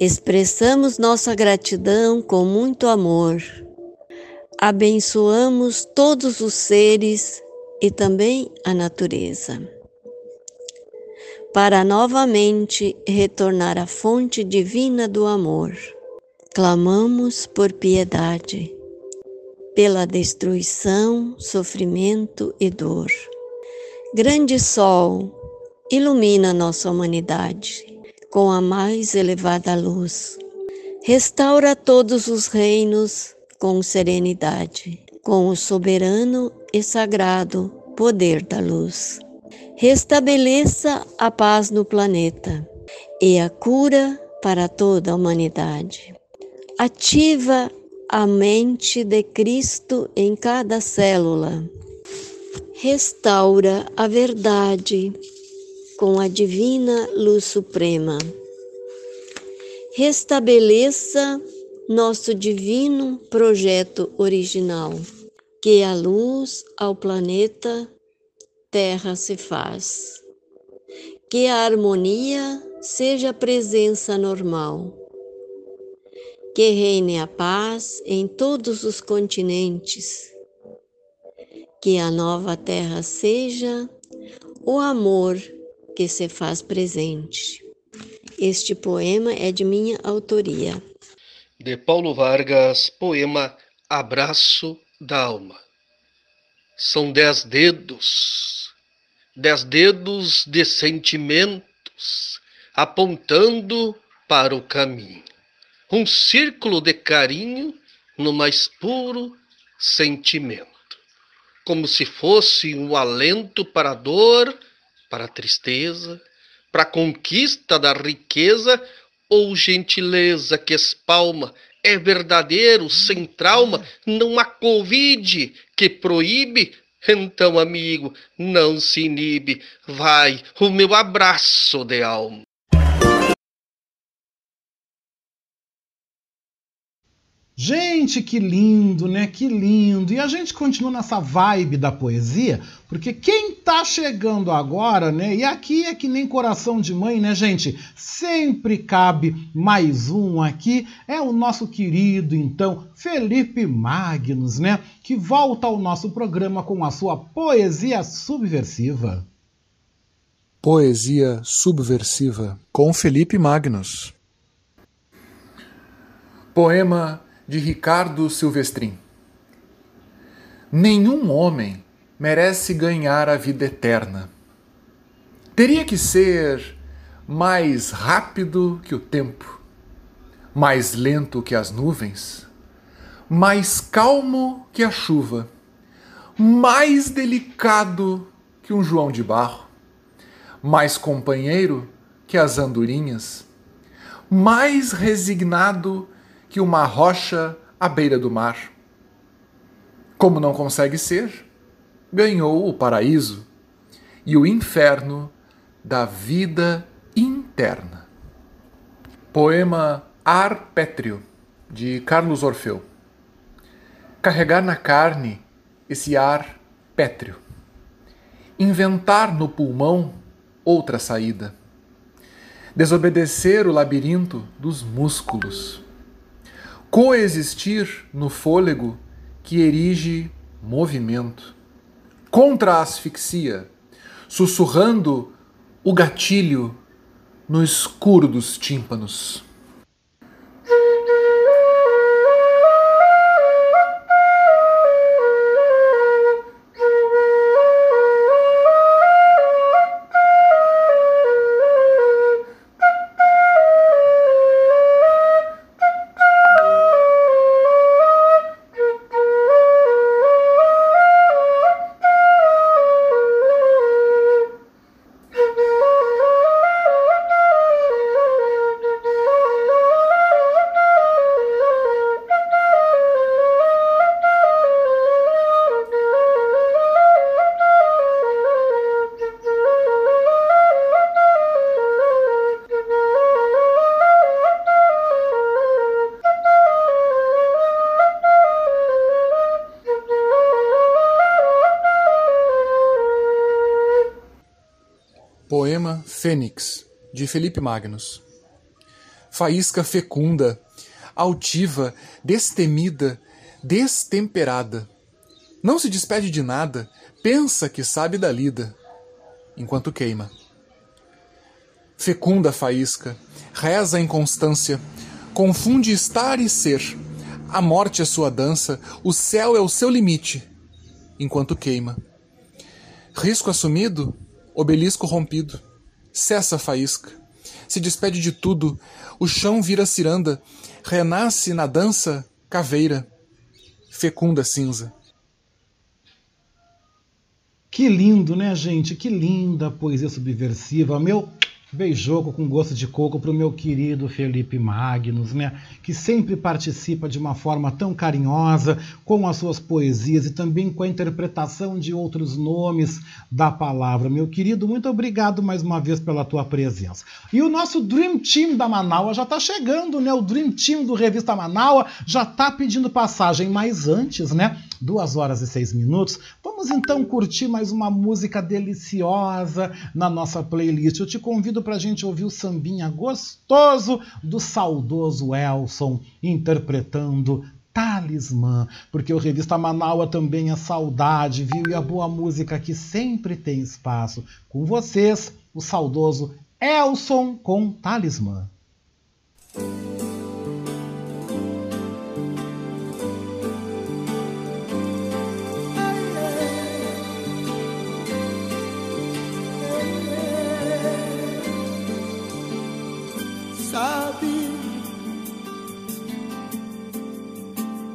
Speaker 16: expressamos nossa gratidão com muito amor, abençoamos todos os seres e também a natureza. para novamente retornar à fonte divina do amor. Clamamos por piedade, pela destruição, sofrimento e dor. Grande Sol, ilumina nossa humanidade com a mais elevada luz. Restaura todos os reinos com serenidade, com o soberano e sagrado poder da luz. Restabeleça a paz no planeta e a cura para toda a humanidade. Ativa a mente de Cristo em cada célula. Restaura a verdade com a divina luz suprema. Restabeleça nosso divino projeto original, que a luz ao planeta Terra se faz. Que a harmonia seja a presença normal. Que reine a paz em todos os continentes. Que a nova Terra seja o amor que se faz presente. Este poema é de minha autoria.
Speaker 17: De Paulo Vargas, poema Abraço da Alma. São dez dedos, dez dedos de sentimentos apontando para o caminho. Um círculo de carinho no mais puro sentimento. Como se fosse um alento para a dor para a tristeza, para a conquista da riqueza ou gentileza que espalma, é verdadeiro, sem trauma, não há Covid que proíbe. Então, amigo, não se inibe, vai o meu abraço de alma.
Speaker 1: Gente, que lindo, né? Que lindo. E a gente continua nessa vibe da poesia, porque quem tá chegando agora, né? E aqui é que nem coração de mãe, né, gente? Sempre cabe mais um aqui. É o nosso querido, então, Felipe Magnus, né? Que volta ao nosso programa com a sua poesia subversiva.
Speaker 18: Poesia subversiva com Felipe Magnus. Poema de Ricardo Silvestrin. Nenhum homem merece ganhar a vida eterna. Teria que ser mais rápido que o tempo, mais lento que as nuvens, mais calmo que a chuva, mais delicado que um João de Barro, mais companheiro que as andorinhas, mais resignado que uma rocha à beira do mar. Como não consegue ser, ganhou o paraíso e o inferno da vida interna. Poema Ar Pétreo, de Carlos Orfeu. Carregar na carne esse ar pétreo. Inventar no pulmão outra saída. Desobedecer o labirinto dos músculos coexistir no fôlego que erige movimento. Contra a asfixia, sussurrando o gatilho no escuro dos tímpanos. Fênix, de Felipe Magnus. Faísca fecunda, altiva, destemida, destemperada. Não se despede de nada, pensa que sabe da lida, enquanto queima. Fecunda faísca, reza a inconstância, confunde estar e ser. A morte é sua dança, o céu é o seu limite, enquanto queima. Risco assumido, obelisco rompido. Cessa a faísca, se despede de tudo, o chão vira ciranda, renasce na dança caveira, fecunda cinza.
Speaker 1: Que lindo, né, gente? Que linda poesia subversiva. Meu Beijoco com gosto de coco para o meu querido Felipe Magnus, né? Que sempre participa de uma forma tão carinhosa com as suas poesias e também com a interpretação de outros nomes da palavra. Meu querido, muito obrigado mais uma vez pela tua presença. E o nosso Dream Team da Manaus já está chegando, né? O Dream Team do Revista Manaus já está pedindo passagem, mas antes, né? Duas horas e seis minutos. Vamos então curtir mais uma música deliciosa na nossa playlist. Eu te convido para a gente ouvir o sambinha gostoso do saudoso Elson interpretando Talismã, porque o Revista Manaua também é saudade, viu? E a boa música que sempre tem espaço. Com vocês, o saudoso Elson com Talismã.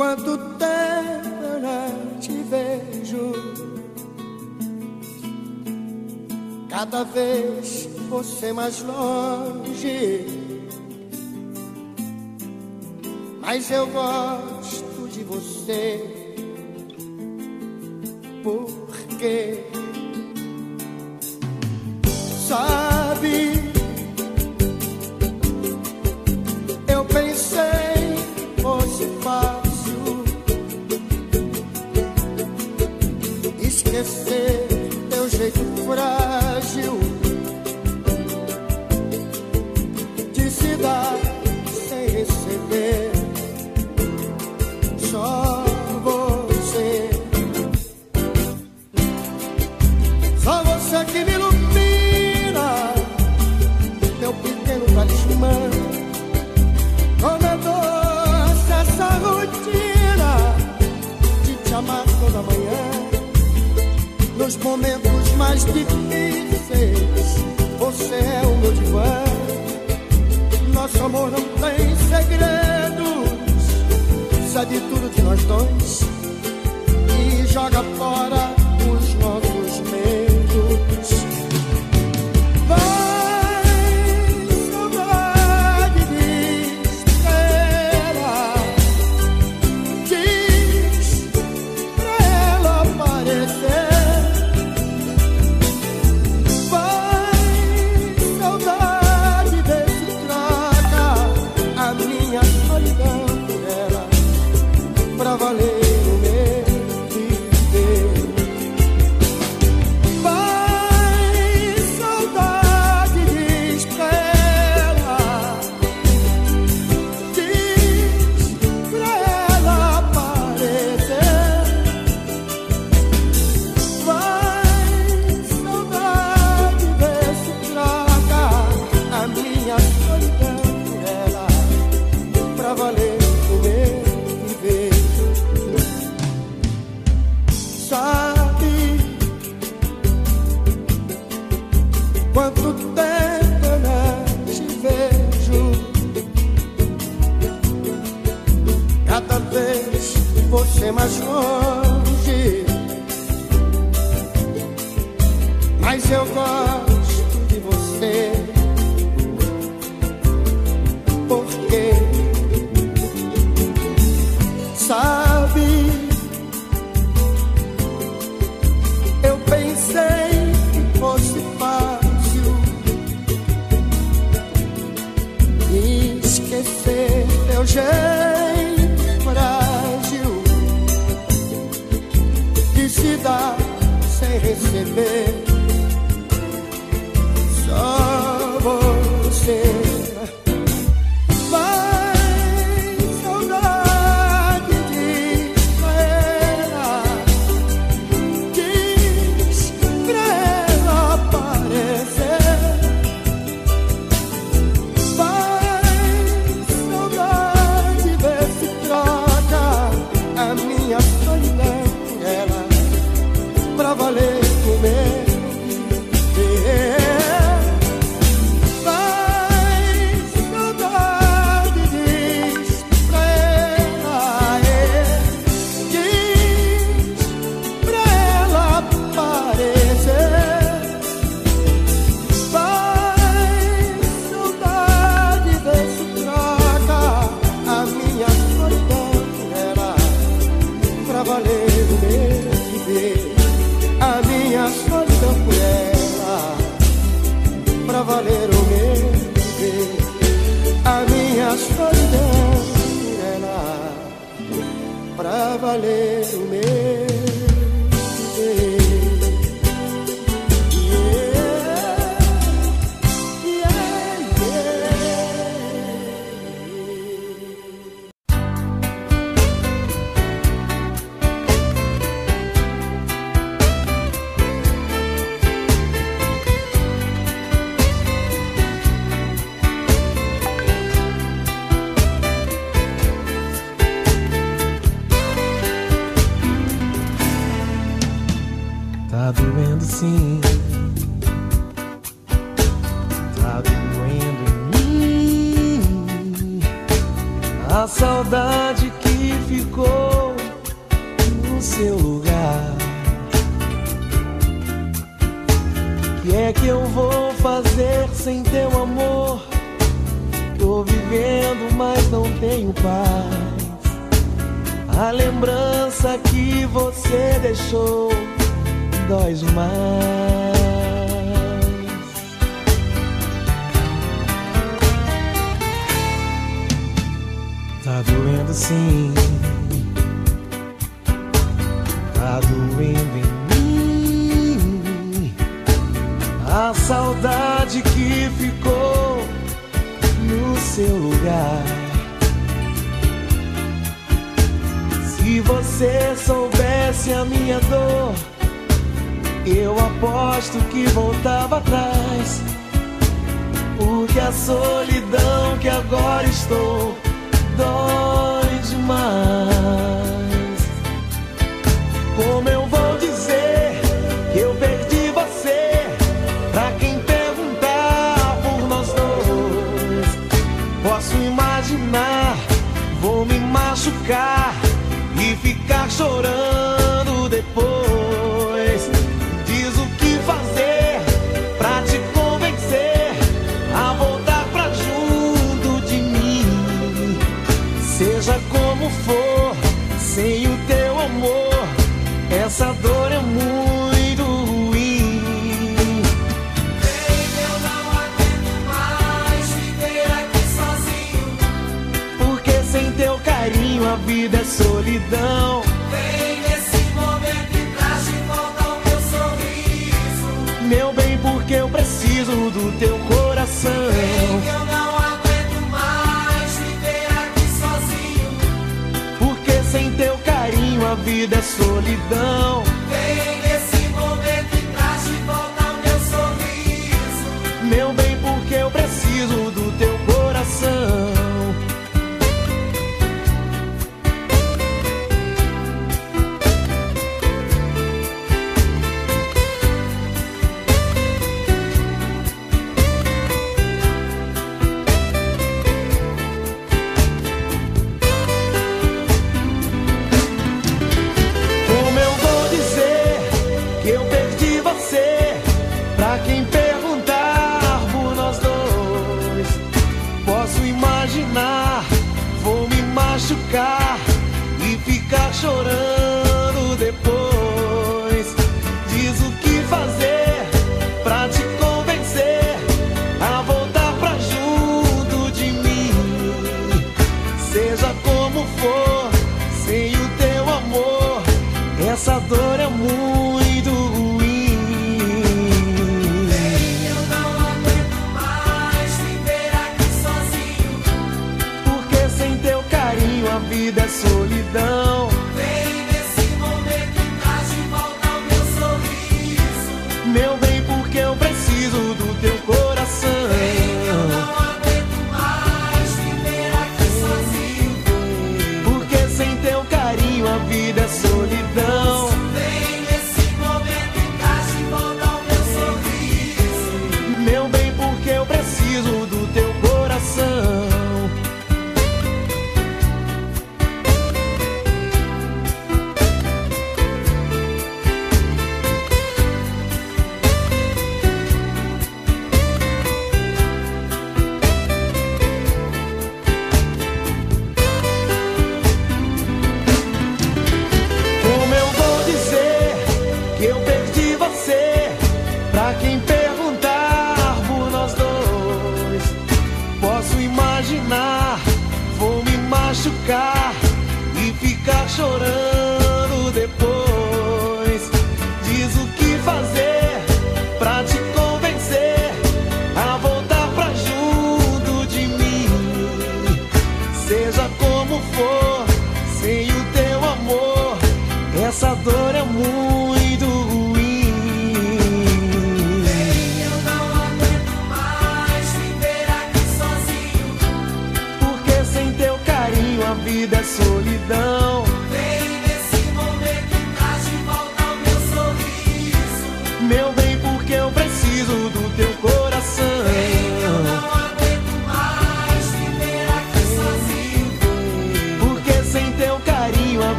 Speaker 19: Quanto tempo eu não te vejo. Cada vez você mais longe. Mas eu gosto de você. Porque sabe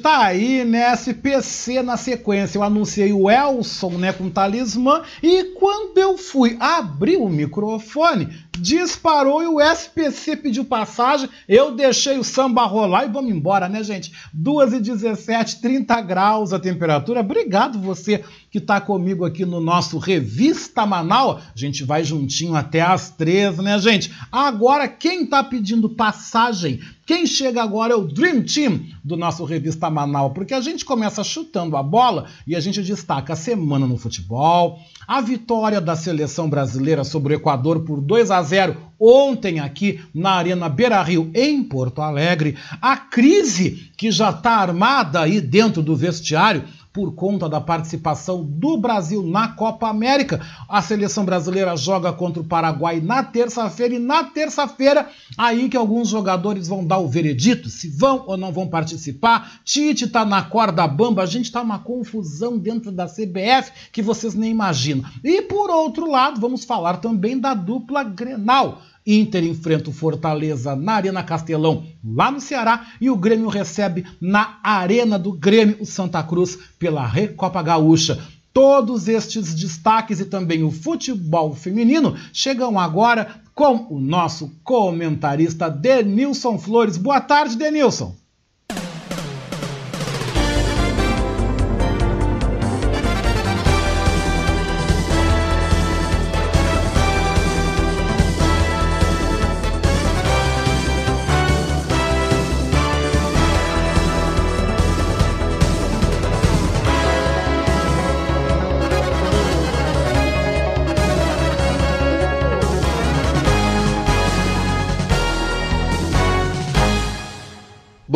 Speaker 1: tá aí, né? SPC na sequência. Eu anunciei o Elson, né, com talismã. E quando eu fui abrir o microfone, disparou e o SPC pediu passagem. Eu deixei o samba rolar e vamos embora, né, gente? 2 e 17, 30 graus a temperatura. Obrigado você que tá comigo aqui no nosso Revista Manaus. A gente vai juntinho até às três, né, gente? Agora, quem tá pedindo passagem? Quem chega agora é o Dream Team do nosso Revista Manaus, porque a gente começa chutando a bola e a gente destaca a semana no futebol, a vitória da seleção brasileira sobre o Equador por 2 a 0 ontem aqui na Arena Beira Rio, em Porto Alegre, a crise que já está armada aí dentro do vestiário por conta da participação do Brasil na Copa América. A seleção brasileira joga contra o Paraguai na terça-feira e na terça-feira aí que alguns jogadores vão dar o veredito se vão ou não vão participar. Tite tá na corda bamba, a gente tá uma confusão dentro da CBF que vocês nem imaginam. E por outro lado, vamos falar também da dupla Grenal. Inter enfrenta o Fortaleza na Arena Castelão, lá no Ceará, e o Grêmio recebe na Arena do Grêmio o Santa Cruz pela Recopa Gaúcha. Todos estes destaques e também o futebol feminino chegam agora com o nosso comentarista Denilson Flores. Boa tarde, Denilson.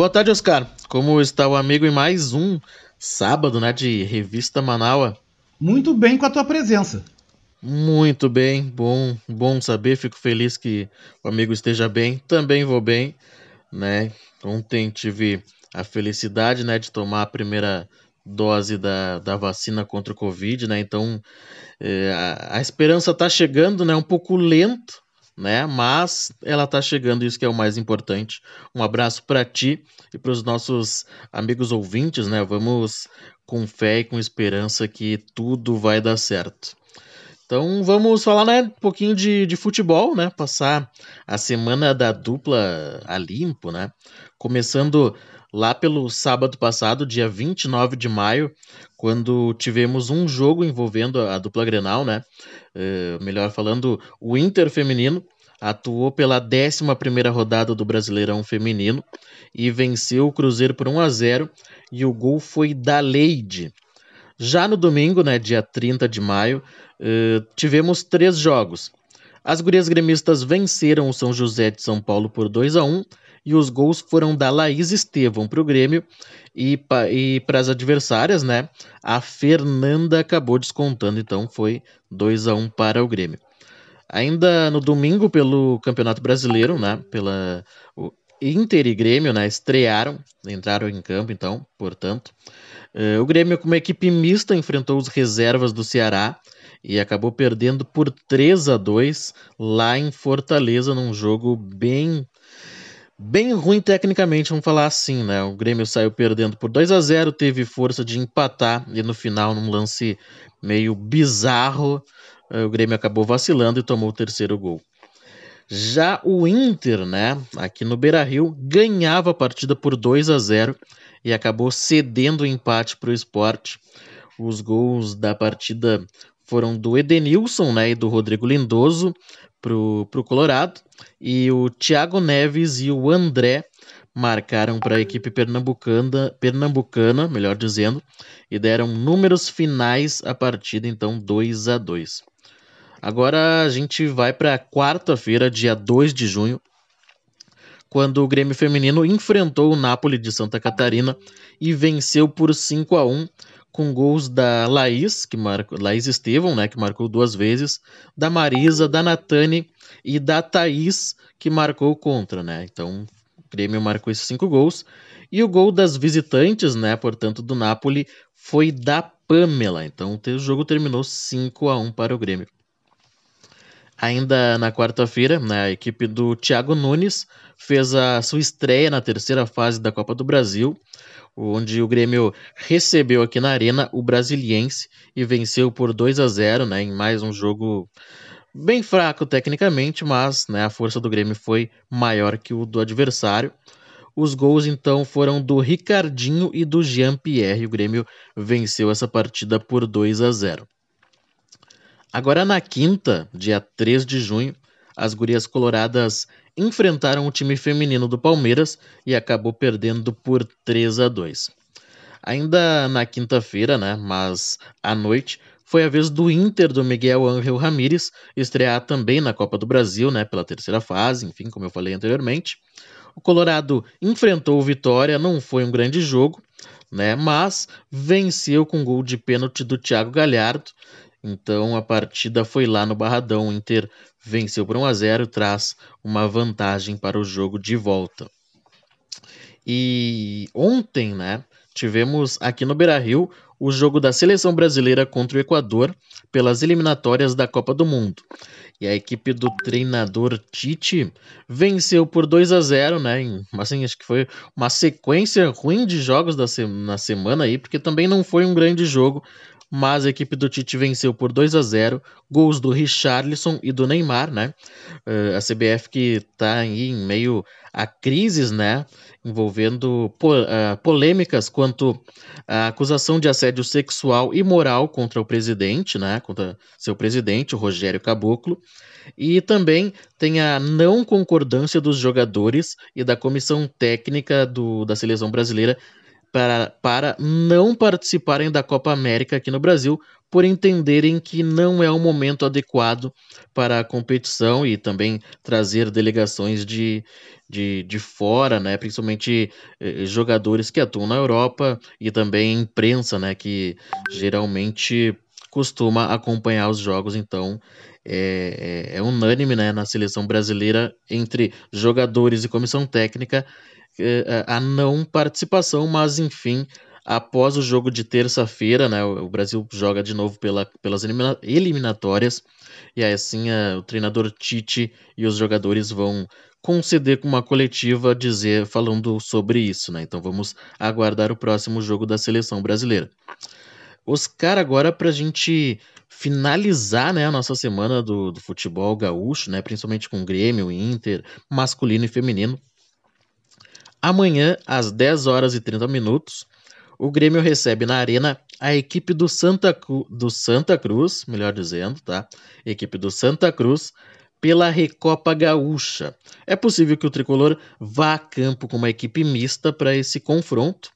Speaker 20: Boa tarde, Oscar. Como está o amigo em mais um sábado, né, de Revista Manaua?
Speaker 1: Muito bem com a tua presença.
Speaker 20: Muito bem, bom, bom saber. Fico feliz que o amigo esteja bem. Também vou bem, né? Ontem tive a felicidade, né, de tomar a primeira dose da, da vacina contra o Covid, né? Então é, a, a esperança está chegando, né? Um pouco lento, né? Mas ela tá chegando, isso que é o mais importante. Um abraço para ti e para os nossos amigos ouvintes, né? Vamos com fé e com esperança que tudo vai dar certo. Então vamos falar né, um pouquinho de, de futebol, né? Passar a semana da dupla a limpo, né? Começando lá pelo sábado passado, dia 29 de maio, quando tivemos um jogo envolvendo a dupla Grenal, né? Uh, melhor falando, o Inter feminino atuou pela 11 rodada do Brasileirão Feminino e venceu o Cruzeiro por 1 a 0 e o gol foi da Leide. Já no domingo, né, dia 30 de maio, uh, tivemos três jogos. As gurias gremistas venceram o São José de São Paulo por 2 a 1 e os gols foram da Laís Estevão para o Grêmio e, para as adversárias, né? A Fernanda acabou descontando, então foi 2 a 1 para o Grêmio. Ainda no domingo, pelo Campeonato Brasileiro, né? Pela Inter e Grêmio, né? Estrearam, entraram em campo, então, portanto. Uh, o Grêmio, com uma equipe mista, enfrentou os reservas do Ceará e acabou perdendo por 3 a 2 lá em Fortaleza, num jogo bem bem ruim tecnicamente, vamos falar assim, né? O Grêmio saiu perdendo por 2 a 0 teve força de empatar e no final, num lance meio bizarro, o Grêmio acabou vacilando e tomou o terceiro gol. Já o Inter, né, aqui no Beira-Rio, ganhava a partida por 2 a 0 e acabou cedendo o empate para o esporte. Os gols da partida foram do Edenilson né, e do Rodrigo Lindoso para o Colorado. E o Thiago Neves e o André marcaram para a equipe pernambucana, pernambucana, melhor dizendo, e deram números finais à partida, então 2 a 2. Agora a gente vai para quarta-feira, dia 2 de junho, quando o Grêmio Feminino enfrentou o Napoli de Santa Catarina e venceu por 5 a 1 com gols da Laís, que marcou, Laís Estevão, né, que marcou duas vezes, da Marisa, da Natane e da Thaís, que marcou contra, né? Então, o Grêmio marcou esses cinco gols. E o gol das visitantes, né, portanto, do Napoli, foi da Pamela. Então, o jogo terminou 5 a 1 para o Grêmio. Ainda na quarta-feira, né, a equipe do Thiago Nunes fez a sua estreia na terceira fase da Copa do Brasil onde o Grêmio recebeu aqui na Arena o Brasiliense e venceu por 2 a 0 né, em mais um jogo bem fraco tecnicamente, mas né, a força do Grêmio foi maior que o do adversário. Os gols então foram do Ricardinho e do Jean-Pierre. O Grêmio venceu essa partida por 2 a 0. Agora na quinta, dia 3 de junho, as gurias coloradas enfrentaram o time feminino do Palmeiras e acabou perdendo por 3 a 2. Ainda na quinta-feira, né, mas à noite, foi a vez do Inter do Miguel Ángel Ramírez estrear também na Copa do Brasil, né, pela terceira fase, enfim, como eu falei anteriormente. O Colorado enfrentou o Vitória, não foi um grande jogo, né, mas venceu com gol de pênalti do Thiago Galhardo. Então a partida foi lá no Barradão, o Inter venceu por 1 a 0, traz uma vantagem para o jogo de volta. E ontem, né, tivemos aqui no Beira-Rio o jogo da seleção brasileira contra o Equador pelas eliminatórias da Copa do Mundo. E a equipe do treinador Tite venceu por 2 a 0, né? Assim, acho que foi uma sequência ruim de jogos da se na semana aí, porque também não foi um grande jogo, mas a equipe do Tite venceu por 2 a 0, gols do Richarlison e do Neymar, né? Uh, a CBF que está aí em meio a crises, né? Envolvendo po uh, polêmicas quanto à acusação de assédio sexual e moral contra o presidente, né? Contra seu presidente, o Rogério Caboclo. E também tem a não concordância dos jogadores e da comissão técnica do, da seleção brasileira para, para não participarem da Copa América aqui no Brasil, por entenderem que não é o momento adequado para a competição e também trazer delegações de, de, de fora, né, principalmente eh, jogadores que atuam na Europa e também imprensa, né, que geralmente costuma acompanhar os jogos, então é, é, é unânime né, na seleção brasileira entre jogadores e comissão técnica a não participação, mas enfim, após o jogo de terça-feira, né, o Brasil joga de novo pela, pelas eliminatórias, e aí assim a, o treinador Tite e os jogadores vão conceder com uma coletiva dizer falando sobre isso, né? Então vamos aguardar o próximo jogo da seleção brasileira. Oscar, agora para a gente finalizar né, a nossa semana do, do futebol gaúcho, né, principalmente com Grêmio, Inter, masculino e feminino. Amanhã, às 10 horas e 30 minutos, o Grêmio recebe na Arena a equipe do Santa, do Santa Cruz, melhor dizendo, tá? Equipe do Santa Cruz pela Recopa Gaúcha. É possível que o tricolor vá a campo com uma equipe mista para esse confronto.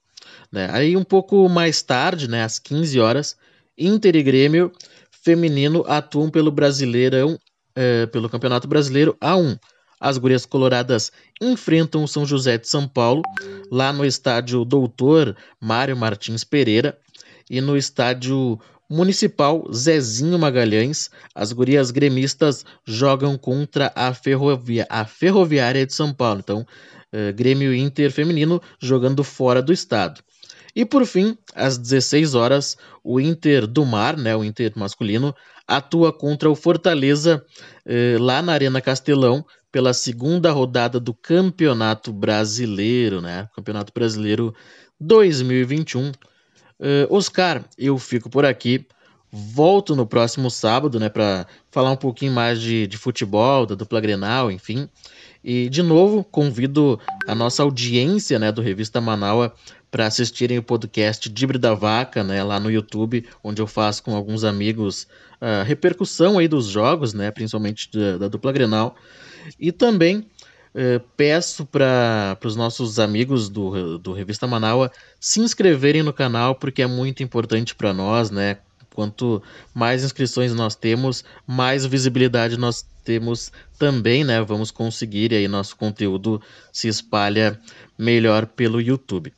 Speaker 20: Né? Aí um pouco mais tarde, né, às 15 horas, Inter e Grêmio feminino atuam pelo Brasileirão, é, pelo Campeonato Brasileiro A1 as Gurias Coloradas enfrentam o São José de São Paulo, lá no estádio Doutor Mário Martins Pereira e no estádio Municipal Zezinho Magalhães, as gurias gremistas jogam contra a, ferrovia, a Ferroviária de São Paulo. Então, uh, Grêmio Inter feminino jogando fora do estado. E por fim, às 16 horas, o Inter do Mar, né, o Inter masculino, atua contra o Fortaleza eh, lá na Arena Castelão pela segunda rodada do Campeonato Brasileiro, né? Campeonato Brasileiro 2021. Uh, eh, Oscar, eu fico por aqui. Volto no próximo sábado, né, para falar um pouquinho mais de, de futebol, da dupla Grenal, enfim. E de novo, convido a nossa audiência, né, do Revista Manaua para assistirem o podcast Dibre da Vaca, né, lá no YouTube, onde eu faço com alguns amigos a repercussão aí dos jogos, né, principalmente da, da dupla Grenal. E também eh, peço para os nossos amigos do, do Revista Manaua se inscreverem no canal, porque é muito importante para nós, né? Quanto mais inscrições nós temos, mais visibilidade nós temos também, né? Vamos conseguir e aí nosso conteúdo se espalha melhor pelo YouTube.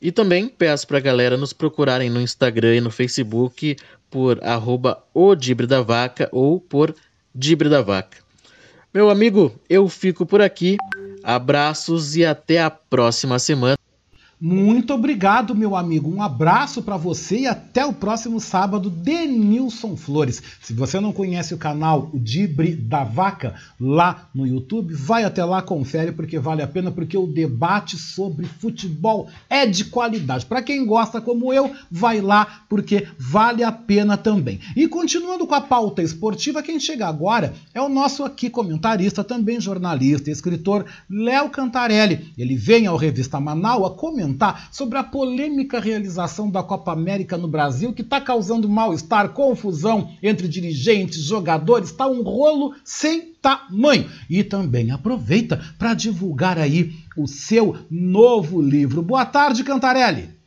Speaker 20: E também peço para a galera nos procurarem no Instagram e no Facebook por arroba o Dibre da Vaca ou por Dibre da Vaca. Meu amigo, eu fico por aqui. Abraços e até a próxima semana.
Speaker 1: Muito obrigado, meu amigo. Um abraço para você e até o próximo sábado, Denilson Flores. Se você não conhece o canal O Dibre da Vaca lá no YouTube, vai até lá, confere porque vale a pena, porque o debate sobre futebol é de qualidade. Para quem gosta como eu, vai lá porque vale a pena também. E continuando com a pauta esportiva, quem chega agora é o nosso aqui comentarista, também jornalista e escritor Léo Cantarelli. Ele vem ao Revista Manaus comentar comentar sobre a polêmica realização da Copa América no Brasil, que está causando mal-estar, confusão entre dirigentes, jogadores, está um rolo sem tamanho. E também aproveita para divulgar aí o seu novo livro. Boa tarde, Cantarelli.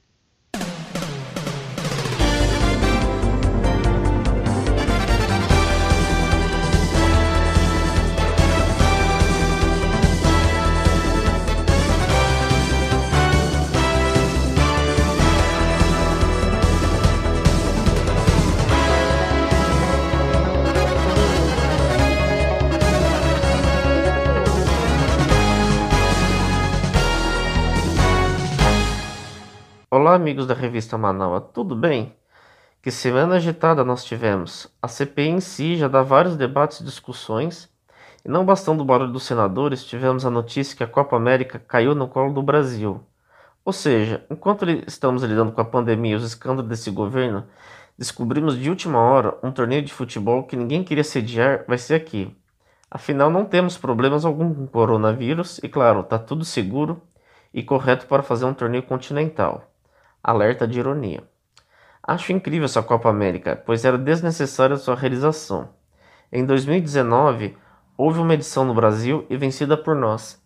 Speaker 21: Olá, amigos da revista Manaua, tudo bem? Que semana agitada nós tivemos. A CPI em si já dá vários debates e discussões, e não bastando o barulho dos senadores, tivemos a notícia que a Copa América caiu no colo do Brasil. Ou seja, enquanto estamos lidando com a pandemia e os escândalos desse governo, descobrimos de última hora um torneio de futebol que ninguém queria sediar vai ser aqui. Afinal, não temos problemas algum com o coronavírus e, claro, está tudo seguro e correto para fazer um torneio continental. Alerta de ironia. Acho incrível essa Copa América, pois era desnecessária sua realização. Em 2019, houve uma edição no Brasil e vencida por nós.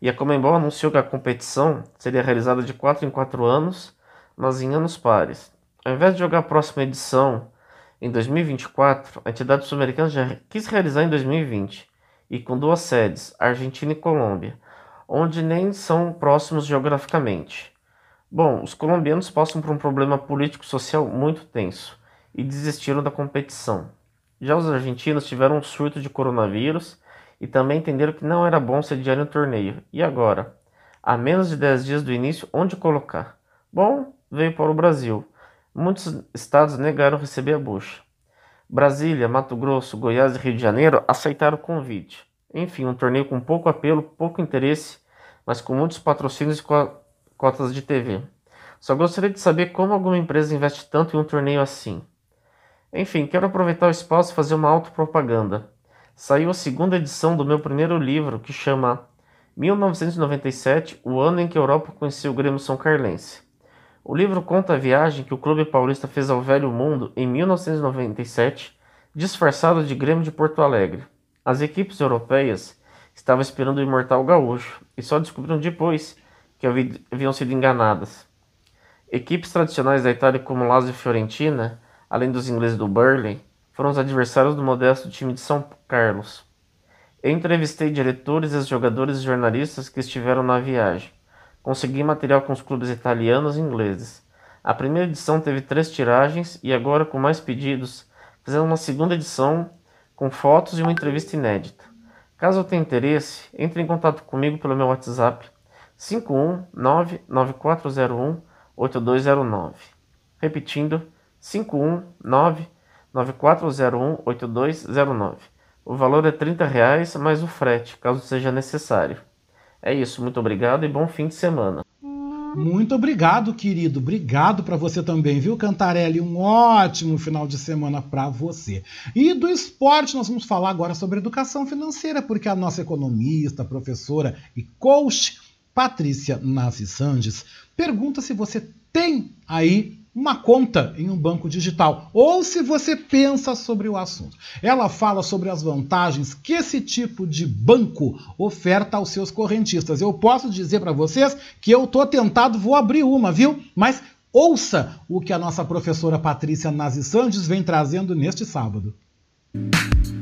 Speaker 21: E a Comembol anunciou que a competição seria realizada de 4 em 4 anos, mas em anos pares. Ao invés de jogar a próxima edição em 2024, a entidade sul-americana já quis realizar em 2020, e com duas sedes, Argentina e Colômbia, onde nem são próximos geograficamente. Bom, os colombianos passam por um problema político-social muito tenso e desistiram da competição. Já os argentinos tiveram um surto de coronavírus e também entenderam que não era bom sediar um torneio. E agora? A menos de 10 dias do início, onde colocar? Bom, veio para o Brasil. Muitos estados negaram receber a bucha. Brasília, Mato Grosso, Goiás e Rio de Janeiro aceitaram o convite. Enfim, um torneio com pouco apelo, pouco interesse, mas com muitos patrocínios e cotas de TV. Só gostaria de saber como alguma empresa investe tanto em um torneio assim. Enfim, quero aproveitar o espaço e fazer uma autopropaganda. Saiu a segunda edição do meu primeiro livro, que chama 1997, o ano em que a Europa conheceu o Grêmio São Carlense. O livro conta a viagem que o clube paulista fez ao Velho Mundo em 1997, disfarçado de Grêmio de Porto Alegre. As equipes europeias estavam esperando o imortal gaúcho e só descobriram depois que haviam sido enganadas. Equipes tradicionais da Itália como Lazio e Fiorentina, além dos ingleses do Burley, foram os adversários do modesto time de São Carlos. Entrevistei diretores, ex-jogadores e jornalistas que estiveram na viagem. Consegui material com os clubes italianos e ingleses. A primeira edição teve três tiragens e agora, com mais pedidos, fizemos uma segunda edição com fotos e uma entrevista inédita. Caso tenha interesse, entre em contato comigo pelo meu WhatsApp 51994018209. Repetindo, 51994018209. O valor é 30 reais mais o frete, caso seja necessário. É isso, muito obrigado e bom fim de semana.
Speaker 1: Muito obrigado, querido. Obrigado para você também, viu, Cantarelli? Um ótimo final de semana para você. E do esporte, nós vamos falar agora sobre educação financeira, porque a nossa economista, professora e coach Patrícia Nassi Sandes pergunta se você tem aí uma conta em um banco digital ou se você pensa sobre o assunto. Ela fala sobre as vantagens que esse tipo de banco oferta aos seus correntistas. Eu posso dizer para vocês que eu tô tentado, vou abrir uma, viu? Mas Ouça o que a nossa professora Patrícia Nazi Santos vem trazendo neste sábado.
Speaker 22: Olá,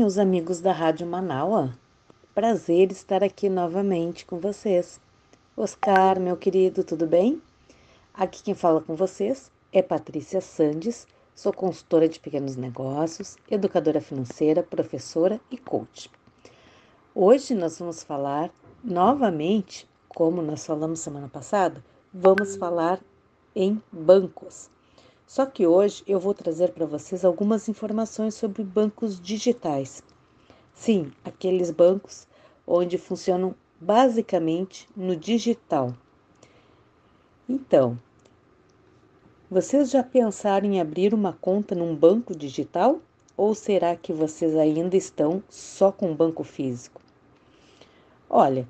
Speaker 22: meus amigos da Rádio Manaua. Prazer estar aqui novamente com vocês. Oscar, meu querido, tudo bem? Aqui quem fala com vocês é Patrícia Sandes, sou consultora de pequenos negócios, educadora financeira, professora e coach. Hoje nós vamos falar novamente, como nós falamos semana passada, vamos falar em bancos. Só que hoje eu vou trazer para vocês algumas informações sobre bancos digitais. Sim, aqueles bancos onde funcionam basicamente no digital. Então, vocês já pensaram em abrir uma conta num banco digital? Ou será que vocês ainda estão só com banco físico? Olha,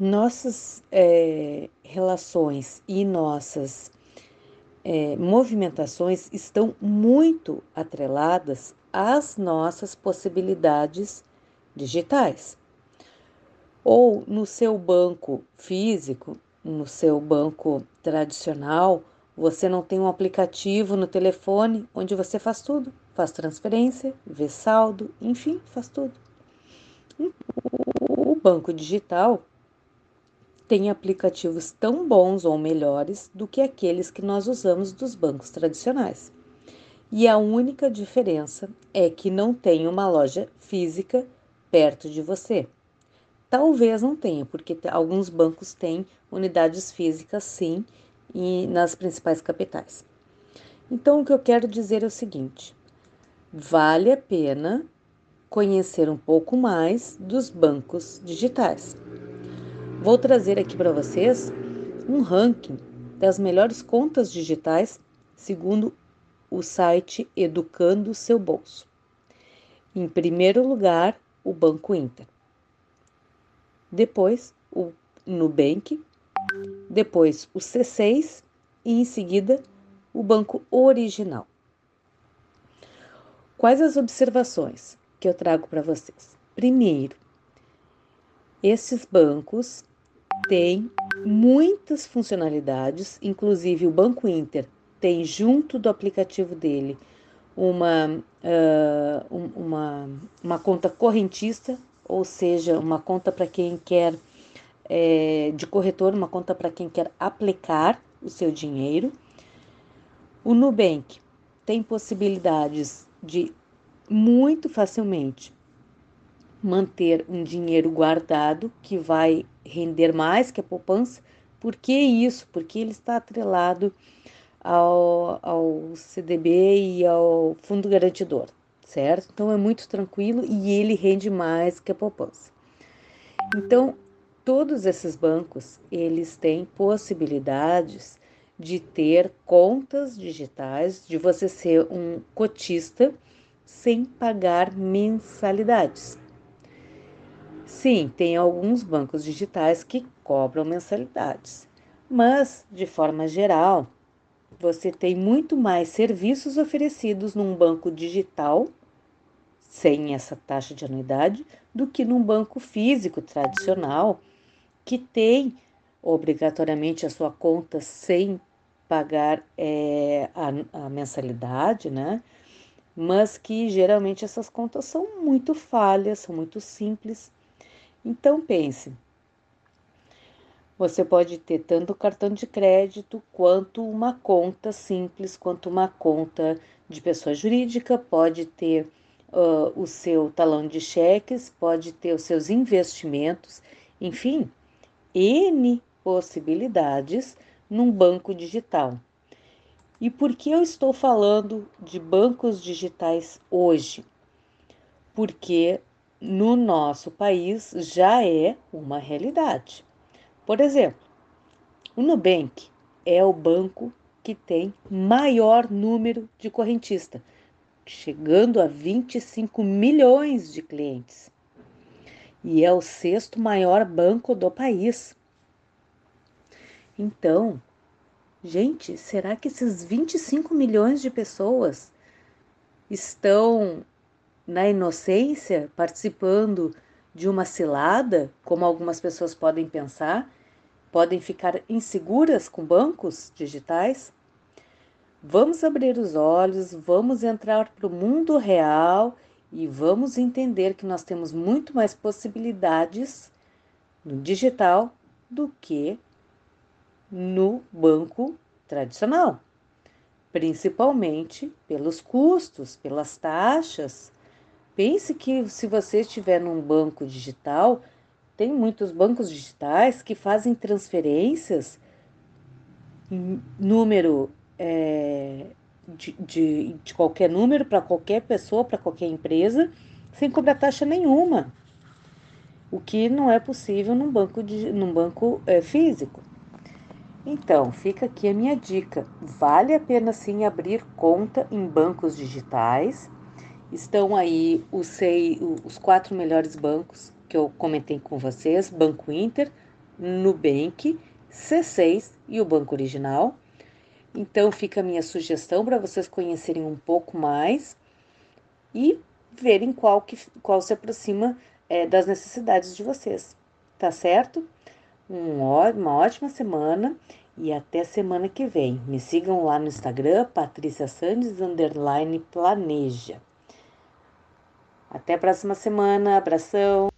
Speaker 22: nossas é, relações e nossas é, movimentações estão muito atreladas às nossas possibilidades digitais. Ou no seu banco físico, no seu banco tradicional, você não tem um aplicativo no telefone onde você faz tudo, faz transferência, vê saldo, enfim, faz tudo. O banco digital tem aplicativos tão bons ou melhores do que aqueles que nós usamos dos bancos tradicionais. E a única diferença é que não tem uma loja física perto de você. Talvez não tenha, porque alguns bancos têm unidades físicas sim, e nas principais capitais. Então, o que eu quero dizer é o seguinte: vale a pena conhecer um pouco mais dos bancos digitais. Vou trazer aqui para vocês um ranking das melhores contas digitais segundo o site Educando Seu Bolso. Em primeiro lugar, o Banco Inter. Depois, o Nubank. Depois, o C6 e em seguida, o Banco Original. Quais as observações que eu trago para vocês? Primeiro, esses bancos tem muitas funcionalidades, inclusive o Banco Inter tem junto do aplicativo dele uma, uh, uma, uma conta correntista, ou seja, uma conta para quem quer é, de corretor, uma conta para quem quer aplicar o seu dinheiro. O Nubank tem possibilidades de muito facilmente manter um dinheiro guardado que vai render mais que a poupança. Por que isso? Porque ele está atrelado ao, ao CDB e ao fundo garantidor, certo? Então é muito tranquilo e ele rende mais que a poupança. Então, todos esses bancos, eles têm possibilidades de ter contas digitais, de você ser um cotista sem pagar mensalidades. Sim, tem alguns bancos digitais que cobram mensalidades, mas, de forma geral, você tem muito mais serviços oferecidos num banco digital, sem essa taxa de anuidade, do que num banco físico tradicional, que tem obrigatoriamente a sua conta sem pagar é, a, a mensalidade, né? Mas que geralmente essas contas são muito falhas, são muito simples então pense, você pode ter tanto cartão de crédito quanto uma conta simples, quanto uma conta de pessoa jurídica, pode ter uh, o seu talão de cheques, pode ter os seus investimentos, enfim, N possibilidades num banco digital. E por que eu estou falando de bancos digitais hoje? Porque no nosso país já é uma realidade. Por exemplo, o Nubank é o banco que tem maior número de correntista, chegando a 25 milhões de clientes. e é o sexto maior banco do país. Então, gente, será que esses 25 milhões de pessoas estão na inocência participando de uma cilada, como algumas pessoas podem pensar? Podem ficar inseguras com bancos digitais? Vamos abrir os olhos, vamos entrar para o mundo real e vamos entender que nós temos muito mais possibilidades no digital do que no banco tradicional, principalmente pelos custos, pelas taxas. Pense que se você estiver num banco digital, tem muitos bancos digitais que fazem transferências número é, de, de, de qualquer número para qualquer pessoa, para qualquer empresa, sem cobrar taxa nenhuma. O que não é possível num banco, de, num banco é, físico. Então, fica aqui a minha dica. Vale a pena sim abrir conta em bancos digitais. Estão aí os, seis, os quatro melhores bancos que eu comentei com vocês: Banco Inter, Nubank, C6 e o Banco Original. Então fica a minha sugestão para vocês conhecerem um pouco mais e verem qual, que, qual se aproxima é, das necessidades de vocês. Tá certo? Um, uma ótima semana e até semana que vem. Me sigam lá no Instagram, Patrícia Sandes, underline planeja. Até a próxima semana. Abração.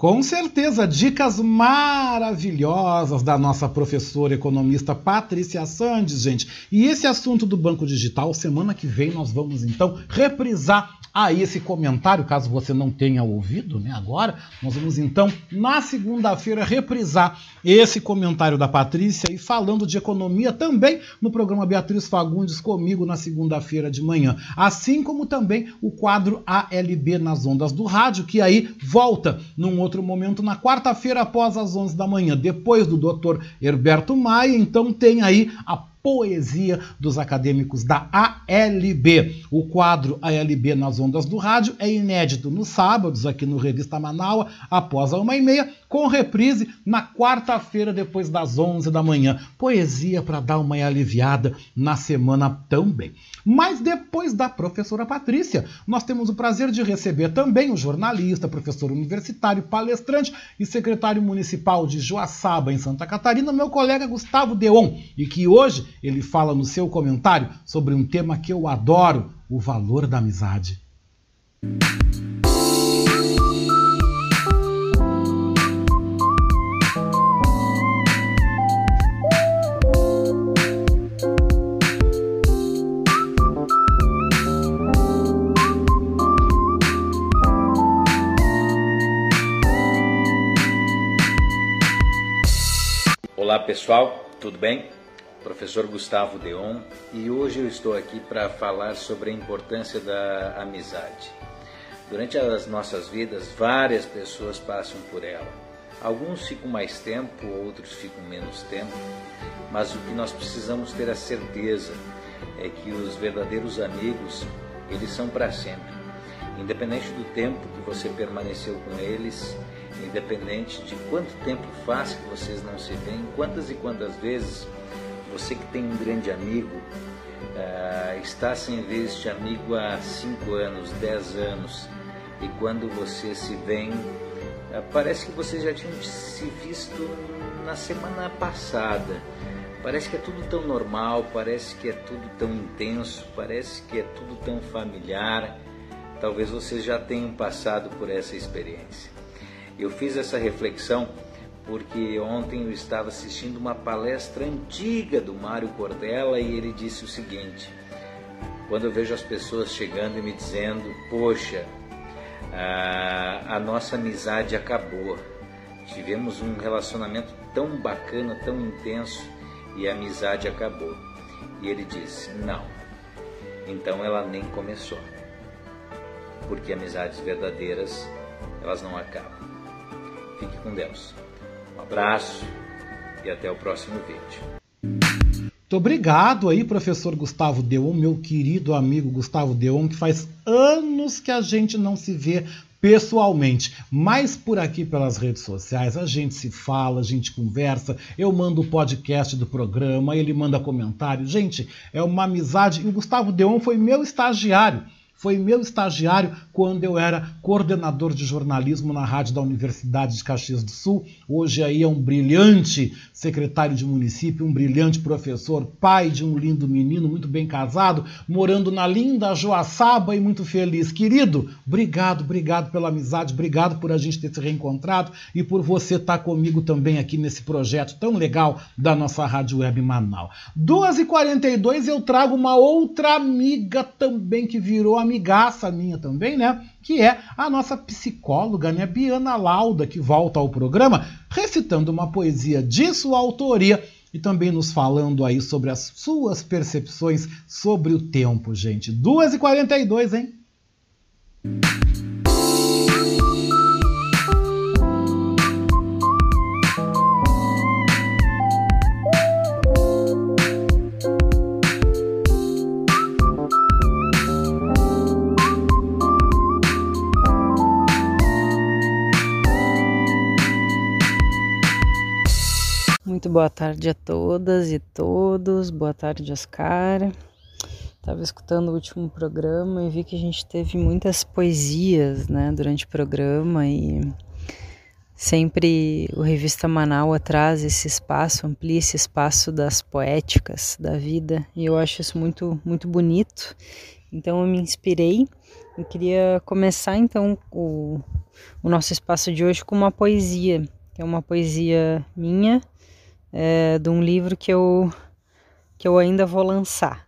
Speaker 1: Com certeza, dicas maravilhosas da nossa professora economista Patrícia Sandes, gente. E esse assunto do Banco Digital, semana que vem nós vamos então reprisar aí esse comentário, caso você não tenha ouvido, né? Agora, nós vamos então, na segunda-feira, reprisar esse comentário da Patrícia e falando de economia também no programa Beatriz Fagundes comigo na segunda-feira de manhã. Assim como também o quadro ALB nas ondas do rádio, que aí volta num outro momento na quarta-feira após as 11 da manhã, depois do Dr. Herberto Maia. Então tem aí a poesia dos acadêmicos da ALB. O quadro ALB nas ondas do rádio é inédito nos sábados, aqui no Revista Manaua, após a uma e meia, com reprise na quarta-feira, depois das 11 da manhã. Poesia para dar uma aliviada na semana também. Mas depois da professora Patrícia, nós temos o prazer de receber também o jornalista, professor universitário, palestrante e secretário municipal de Joaçaba, em Santa Catarina, meu colega Gustavo Deon, e que hoje ele fala no seu comentário sobre um tema que eu adoro: o valor da amizade.
Speaker 23: Olá pessoal, tudo bem? Professor Gustavo Deon e hoje eu estou aqui para falar sobre a importância da amizade. Durante as nossas vidas, várias pessoas passam por ela. Alguns ficam mais tempo, outros ficam menos tempo, mas o que nós precisamos ter a certeza é que os verdadeiros amigos, eles são para sempre. Independente do tempo que você permaneceu com eles, independente de quanto tempo faz que vocês não se veem, quantas e quantas vezes você que tem um grande amigo uh, está sem ver este amigo há 5 anos, 10 anos, e quando você se vê, uh, parece que você já tinha se visto na semana passada. Parece que é tudo tão normal, parece que é tudo tão intenso, parece que é tudo tão familiar. Talvez vocês já tenham passado por essa experiência. Eu fiz essa reflexão porque ontem eu estava assistindo uma palestra antiga do Mário Cordella e ele disse o seguinte: quando eu vejo as pessoas chegando e me dizendo, poxa, a, a nossa amizade acabou, tivemos um relacionamento tão bacana, tão intenso e a amizade acabou. E ele disse: não, então ela nem começou, porque amizades verdadeiras elas não acabam. Fique com Deus. Um abraço e até o próximo vídeo.
Speaker 1: Muito obrigado aí, professor Gustavo Deon, meu querido amigo Gustavo Deon, que faz anos que a gente não se vê pessoalmente, mas por aqui pelas redes sociais a gente se fala, a gente conversa, eu mando o podcast do programa, ele manda comentário. Gente, é uma amizade e o Gustavo Deon foi meu estagiário foi meu estagiário quando eu era coordenador de jornalismo na rádio da Universidade de Caxias do Sul. Hoje aí é um brilhante secretário de município, um brilhante professor, pai de um lindo menino, muito bem casado, morando na linda Joaçaba e muito feliz. Querido, obrigado, obrigado pela amizade, obrigado por a gente ter se reencontrado e por você estar comigo também aqui nesse projeto tão legal da nossa Rádio Web Manaus. 2h42 eu trago uma outra amiga também que virou amigaça minha também, né? Que é a nossa psicóloga, né? Biana Lauda, que volta ao programa recitando uma poesia de sua autoria e também nos falando aí sobre as suas percepções sobre o tempo, gente. 2h42, hein?
Speaker 24: Boa tarde a todas e todos. Boa tarde, Oscar. Estava escutando o último programa e vi que a gente teve muitas poesias, né, durante o programa e sempre o Revista Manaus traz esse espaço, amplia esse espaço das poéticas da vida e eu acho isso muito muito bonito. Então eu me inspirei e queria começar então o, o nosso espaço de hoje com uma poesia, que é uma poesia minha é, de um livro que eu, que eu ainda vou lançar.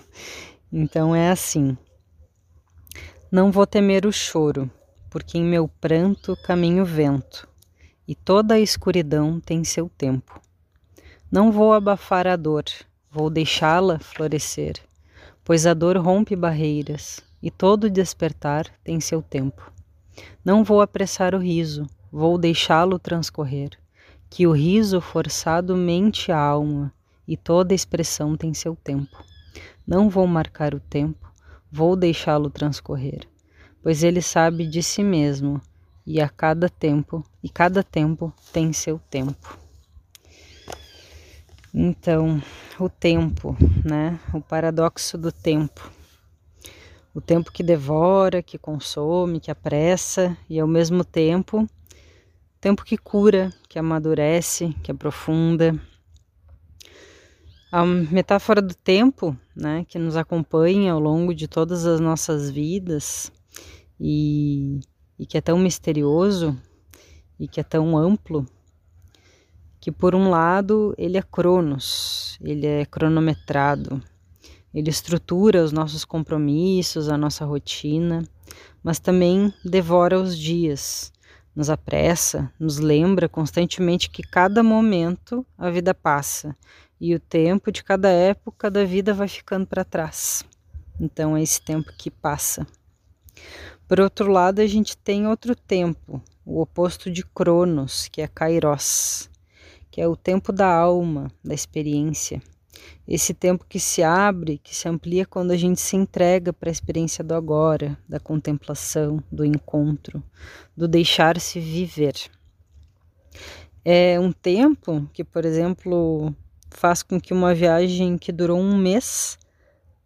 Speaker 24: então é assim: Não vou temer o choro, porque em meu pranto caminha o vento, e toda a escuridão tem seu tempo. Não vou abafar a dor, vou deixá-la florescer, pois a dor rompe barreiras, e todo despertar tem seu tempo. Não vou apressar o riso, vou deixá-lo transcorrer que o riso forçado mente a alma e toda expressão tem seu tempo. Não vou marcar o tempo, vou deixá-lo transcorrer, pois ele sabe de si mesmo e a cada tempo, e cada tempo tem seu tempo. Então, o tempo, né? O paradoxo do tempo. O tempo que devora, que consome, que apressa e ao mesmo tempo tempo que cura, que amadurece, que aprofunda. A metáfora do tempo, né, que nos acompanha ao longo de todas as nossas vidas e, e que é tão misterioso e que é tão amplo, que por um lado ele é cronos, ele é cronometrado, ele estrutura os nossos compromissos, a nossa rotina, mas também devora os dias, nos apressa, nos lembra constantemente que cada momento a vida passa e o tempo de cada época da vida vai ficando para trás. Então é esse tempo que passa. Por outro lado, a gente tem outro tempo, o oposto de Cronos, que é Kairos, que é o tempo da alma, da experiência esse tempo que se abre, que se amplia quando a gente se entrega para a experiência do agora, da contemplação, do encontro, do deixar-se viver. É um tempo que, por exemplo, faz com que uma viagem que durou um mês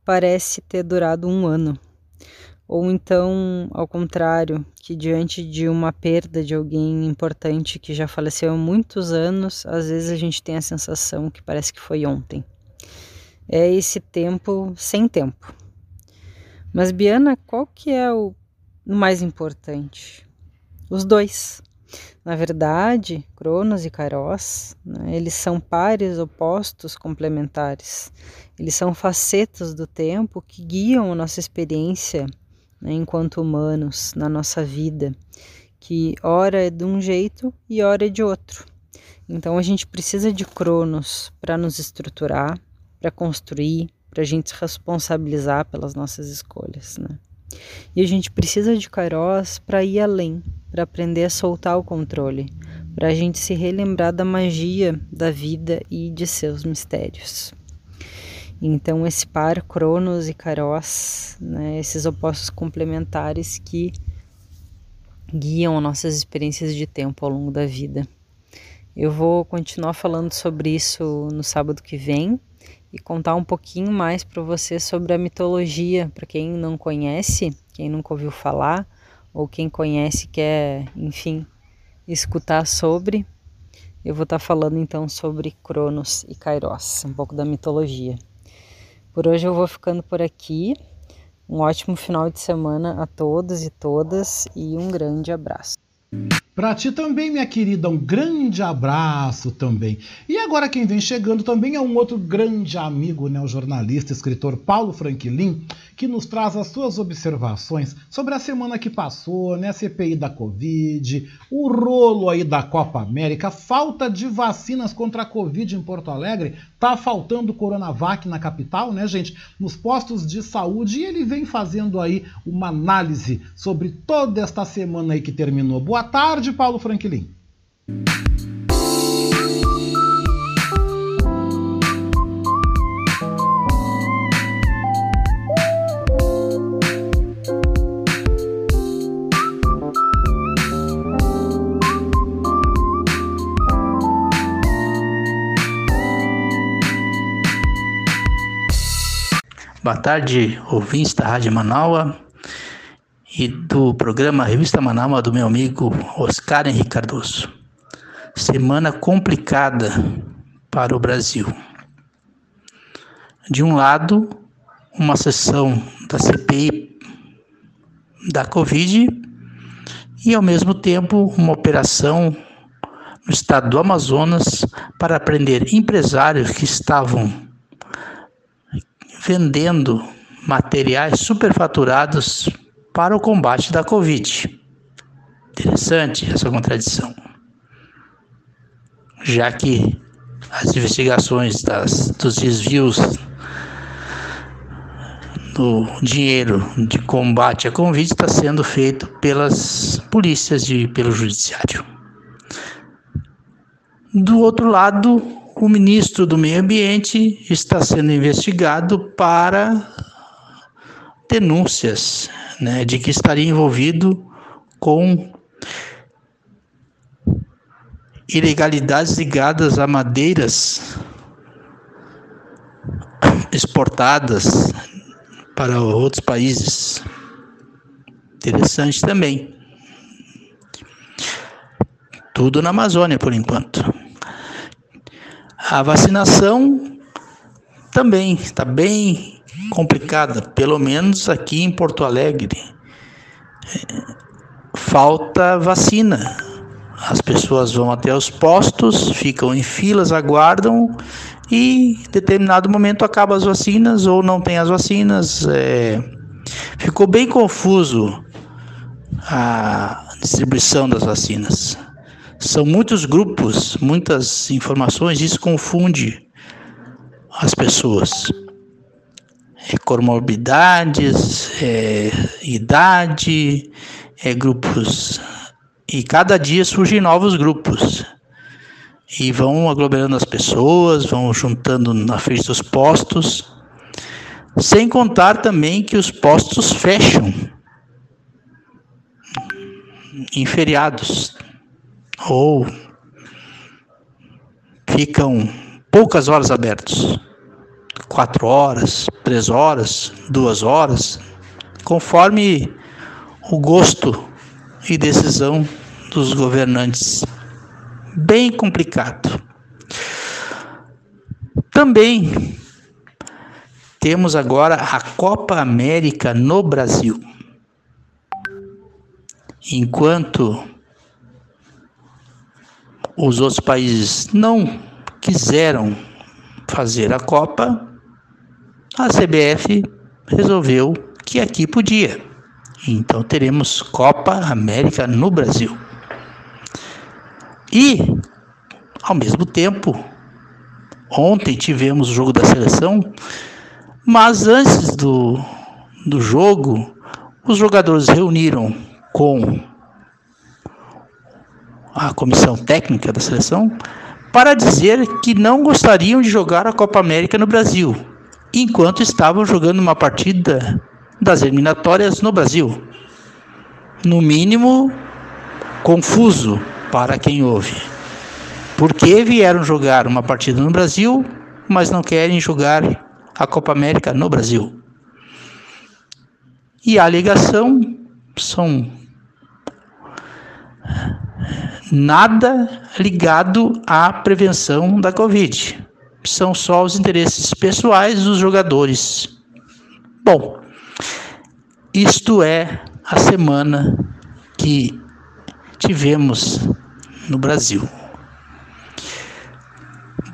Speaker 24: parece ter durado um ano. Ou então, ao contrário, que diante de uma perda de alguém importante que já faleceu há muitos anos, às vezes a gente tem a sensação que parece que foi ontem é esse tempo sem tempo. Mas Biana, qual que é o mais importante? Os dois. Na verdade, Cronos e Kairos, né, eles são pares opostos complementares. Eles são facetas do tempo que guiam a nossa experiência né, enquanto humanos na nossa vida, que ora é de um jeito e ora é de outro. Então a gente precisa de Cronos para nos estruturar, para construir, para a gente se responsabilizar pelas nossas escolhas, né? E a gente precisa de Kairos para ir além, para aprender a soltar o controle, para a gente se relembrar da magia da vida e de seus mistérios. Então, esse par Cronos e Kairos, né, esses opostos complementares que guiam nossas experiências de tempo ao longo da vida. Eu vou continuar falando sobre isso no sábado que vem e contar um pouquinho mais para você sobre a mitologia, para quem não conhece, quem nunca ouviu falar, ou quem conhece quer, enfim, escutar sobre. Eu vou estar tá falando então sobre Cronos e Kairos, um pouco da mitologia. Por hoje eu vou ficando por aqui. Um ótimo final de semana a todos e todas e um grande abraço.
Speaker 1: Para ti também, minha querida, um grande abraço também. E agora quem vem chegando também é um outro grande amigo, né, o jornalista, escritor Paulo Franklin, que nos traz as suas observações sobre a semana que passou, né, a CPI da Covid, o rolo aí da Copa América, falta de vacinas contra a Covid em Porto Alegre, tá faltando Coronavac na capital, né, gente, nos postos de saúde, e ele vem fazendo aí uma análise sobre toda esta semana aí que terminou. Boa tarde, de Paulo Franklin.
Speaker 25: Boa tarde, ouvintes da Rádio Manaua e do programa Revista Manaus do meu amigo Oscar Henrique Cardoso. Semana complicada para o Brasil. De um lado, uma sessão da CPI da Covid e, ao mesmo tempo, uma operação no estado do Amazonas para prender empresários que estavam vendendo materiais superfaturados para o combate da Covid. Interessante essa contradição, já que as investigações das, dos desvios do dinheiro de combate à Covid está sendo feito pelas polícias e pelo judiciário. Do outro lado, o ministro do Meio Ambiente está sendo investigado para denúncias né, de que estaria envolvido com ilegalidades ligadas a madeiras exportadas para outros países. Interessante também. Tudo na Amazônia por enquanto. A vacinação também está bem complicada, pelo menos aqui em Porto Alegre. Falta vacina. As pessoas vão até os postos, ficam em filas, aguardam e em determinado momento acabam as vacinas ou não tem as vacinas. É... Ficou bem confuso a distribuição das vacinas. São muitos grupos, muitas informações, isso confunde as pessoas é, comorbidades, é, idade, é, grupos. E cada dia surgem novos grupos. E vão aglomerando as pessoas, vão juntando na frente dos postos. Sem contar também que os postos fecham em feriados ou ficam poucas horas abertos quatro horas, três horas, duas horas, conforme o gosto e decisão dos governantes. Bem complicado. Também temos agora a Copa América no Brasil. Enquanto os outros países não quiseram fazer a Copa, a CBF resolveu que aqui podia. Então teremos Copa América no Brasil. E, ao mesmo tempo, ontem tivemos o jogo da seleção, mas antes do, do jogo, os jogadores reuniram com a comissão técnica da seleção para dizer que não gostariam de jogar a Copa América no Brasil, enquanto estavam jogando uma partida das eliminatórias no Brasil. No mínimo, confuso para quem ouve. Por que vieram jogar uma partida no Brasil, mas não querem jogar a Copa América no Brasil? E a alegação são nada ligado à prevenção da Covid. São só os interesses pessoais dos jogadores. Bom, isto é a semana que tivemos no Brasil.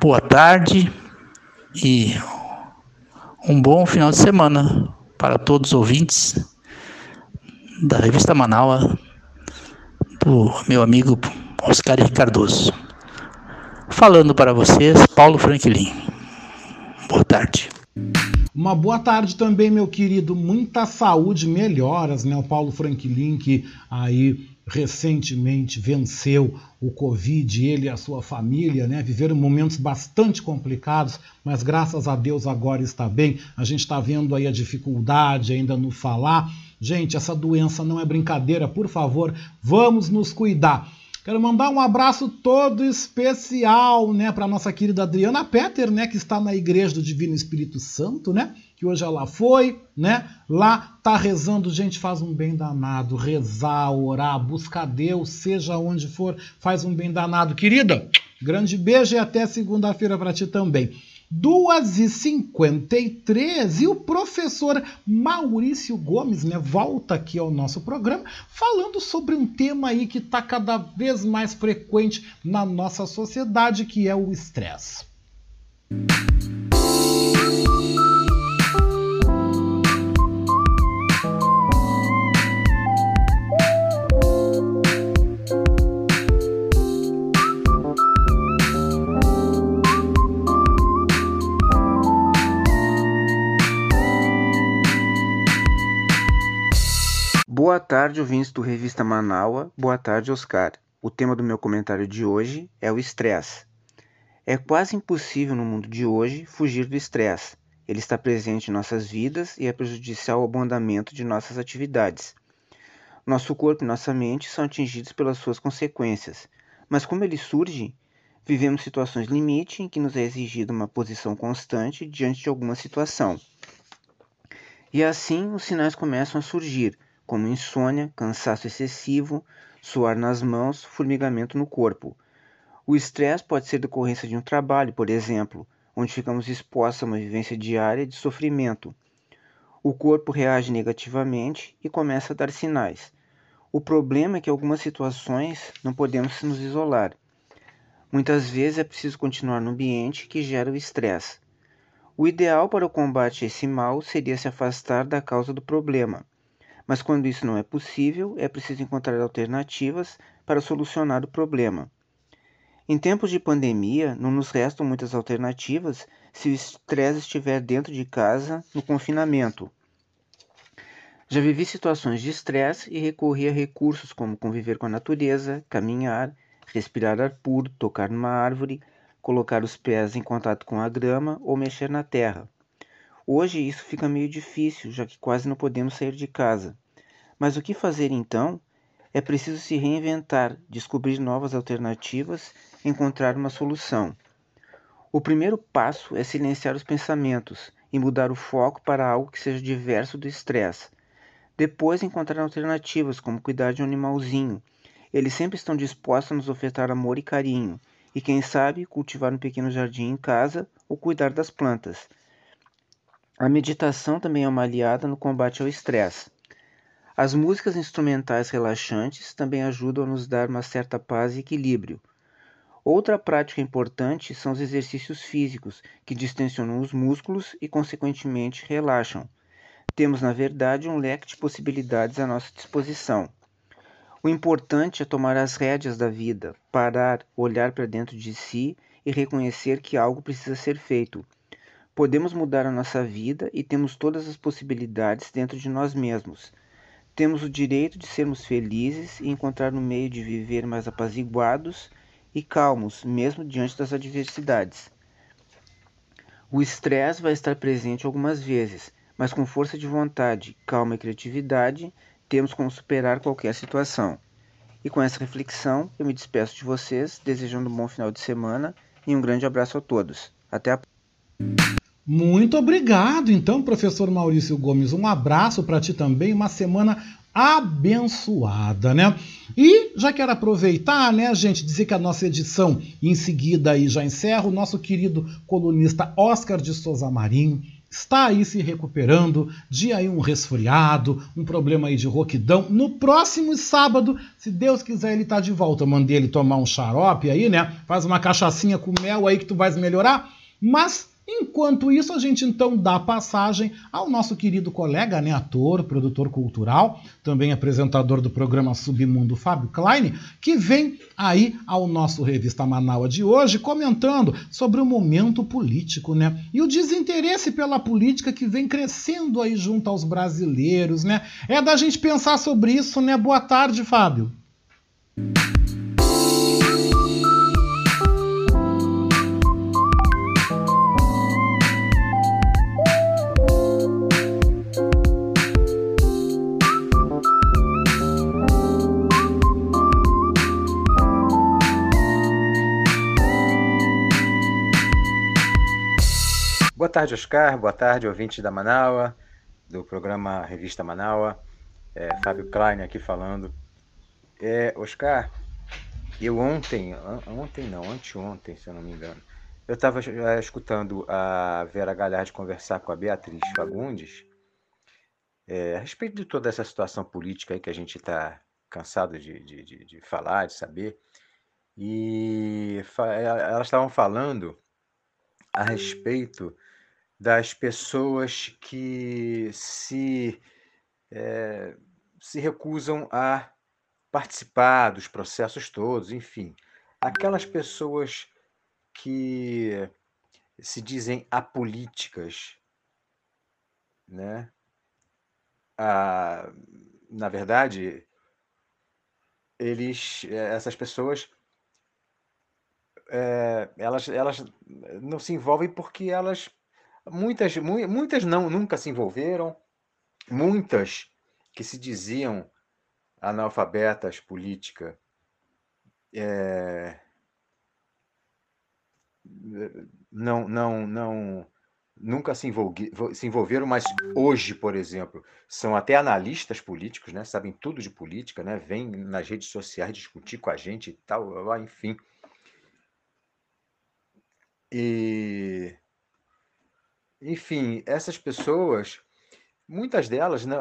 Speaker 25: Boa tarde e um bom final de semana para todos os ouvintes da revista Manaus do meu amigo Oscar Cardoso. Falando para vocês, Paulo Franklin. Boa tarde.
Speaker 1: Uma boa tarde também, meu querido. Muita saúde, melhoras, né? O Paulo Franklin, que aí recentemente venceu o Covid, ele e a sua família, né? Viveram momentos bastante complicados, mas graças a Deus agora está bem. A gente está vendo aí a dificuldade ainda no falar. Gente, essa doença não é brincadeira, por favor, vamos nos cuidar. Quero mandar um abraço todo especial, né, para nossa querida Adriana Petter, né, que está na Igreja do Divino Espírito Santo, né, que hoje ela foi, né, lá tá rezando, gente, faz um bem danado, rezar, orar, buscar Deus, seja onde for, faz um bem danado, querida. Grande beijo e até segunda-feira para ti também. 2h53 e o professor Maurício Gomes né, volta aqui ao nosso programa falando sobre um tema aí que está cada vez mais frequente na nossa sociedade, que é o estresse.
Speaker 11: Boa tarde, ouvintes do Revista Manaua. Boa tarde, Oscar. O tema do meu comentário de hoje é o estresse. É quase impossível no mundo de hoje fugir do estresse. Ele está presente em nossas vidas e é prejudicial ao bom andamento de nossas atividades. Nosso corpo e nossa mente são atingidos pelas suas consequências, mas como ele surge, vivemos situações limite em que nos é exigida uma posição constante diante de alguma situação. E assim os sinais começam a surgir, como insônia, cansaço excessivo, suor nas mãos, formigamento no corpo. O estresse pode ser decorrência de um trabalho, por exemplo, onde ficamos expostos a uma vivência diária de sofrimento. O corpo reage negativamente e começa a dar sinais. O problema é que em algumas situações não podemos nos isolar. Muitas vezes é preciso continuar no ambiente que gera o estresse. O ideal para o combate a esse mal seria se afastar da causa do problema mas quando isso não é possível, é preciso encontrar alternativas para solucionar o problema. Em tempos de pandemia, não nos restam muitas alternativas se o estresse estiver dentro de casa, no confinamento. Já vivi situações de estresse e recorri a recursos como conviver com a natureza, caminhar, respirar ar puro, tocar numa árvore, colocar os pés em contato com a grama ou mexer na terra. Hoje isso fica meio difícil, já que quase não podemos sair de casa. Mas o que fazer então? É preciso se reinventar, descobrir novas alternativas, encontrar uma solução. O primeiro passo é silenciar os pensamentos e mudar o foco para algo que seja diverso do estresse. Depois, encontrar alternativas, como cuidar de um animalzinho. Eles sempre estão dispostos a nos ofertar amor e carinho, e quem sabe cultivar um pequeno jardim em casa ou cuidar das plantas. A meditação também é uma aliada no combate ao estresse. As músicas instrumentais relaxantes também ajudam a nos dar uma certa paz e equilíbrio. Outra prática importante são os exercícios físicos, que distensionam os músculos e, consequentemente, relaxam. Temos, na verdade, um leque de possibilidades à nossa disposição. O importante é tomar as rédeas da vida, parar, olhar para dentro de si e reconhecer que algo precisa ser feito Podemos mudar a nossa vida e temos todas as possibilidades dentro de nós mesmos. Temos o direito de sermos felizes e encontrar um meio de viver mais apaziguados e calmos, mesmo diante das adversidades. O estresse vai estar presente algumas vezes, mas com força de vontade, calma e criatividade, temos como superar qualquer situação. E com essa reflexão, eu me despeço de vocês, desejando um bom final de semana e um grande abraço a todos. Até a
Speaker 1: Muito obrigado, então, professor Maurício Gomes. Um abraço para ti também, uma semana abençoada, né? E já quero aproveitar, né, gente, dizer que a nossa edição em seguida aí já encerra o nosso querido colunista Oscar de Souza Marinho está aí se recuperando de aí um resfriado, um problema aí de roquidão. No próximo sábado, se Deus quiser, ele tá de volta. Eu mandei ele tomar um xarope aí, né? Faz uma cachaçinha com mel aí que tu vais melhorar. Mas Enquanto isso, a gente então dá passagem ao nosso querido colega, né, ator, produtor cultural, também apresentador do programa Submundo, Fábio Klein, que vem aí ao nosso Revista Manaua de hoje comentando sobre o momento político, né? E o desinteresse pela política que vem crescendo aí junto aos brasileiros, né? É da gente pensar sobre isso, né? Boa tarde, Fábio.
Speaker 26: Tarde, Oscar. Boa tarde, ouvintes da Manaua, do programa Revista Manaua. É, Fábio Klein aqui falando. É, Oscar, eu ontem, ontem não, anteontem, se eu não me engano, eu estava é, escutando a Vera Galhardi conversar com a Beatriz Fagundes é, a respeito de toda essa situação política aí que a gente está cansado de, de, de, de falar, de saber. E elas estavam falando a respeito das pessoas que se, é, se recusam a participar dos processos todos, enfim. Aquelas pessoas que se dizem apolíticas, né? Ah, na verdade, eles, essas pessoas, é, elas, elas não se envolvem porque elas Muitas, muitas não, nunca se envolveram, muitas que se diziam analfabetas política é, não, não, não, nunca se, envolvi, se envolveram, mas hoje, por exemplo, são até analistas políticos, né? sabem tudo de política, né? vêm nas redes sociais discutir com a gente e tal, enfim. E enfim, essas pessoas, muitas delas não,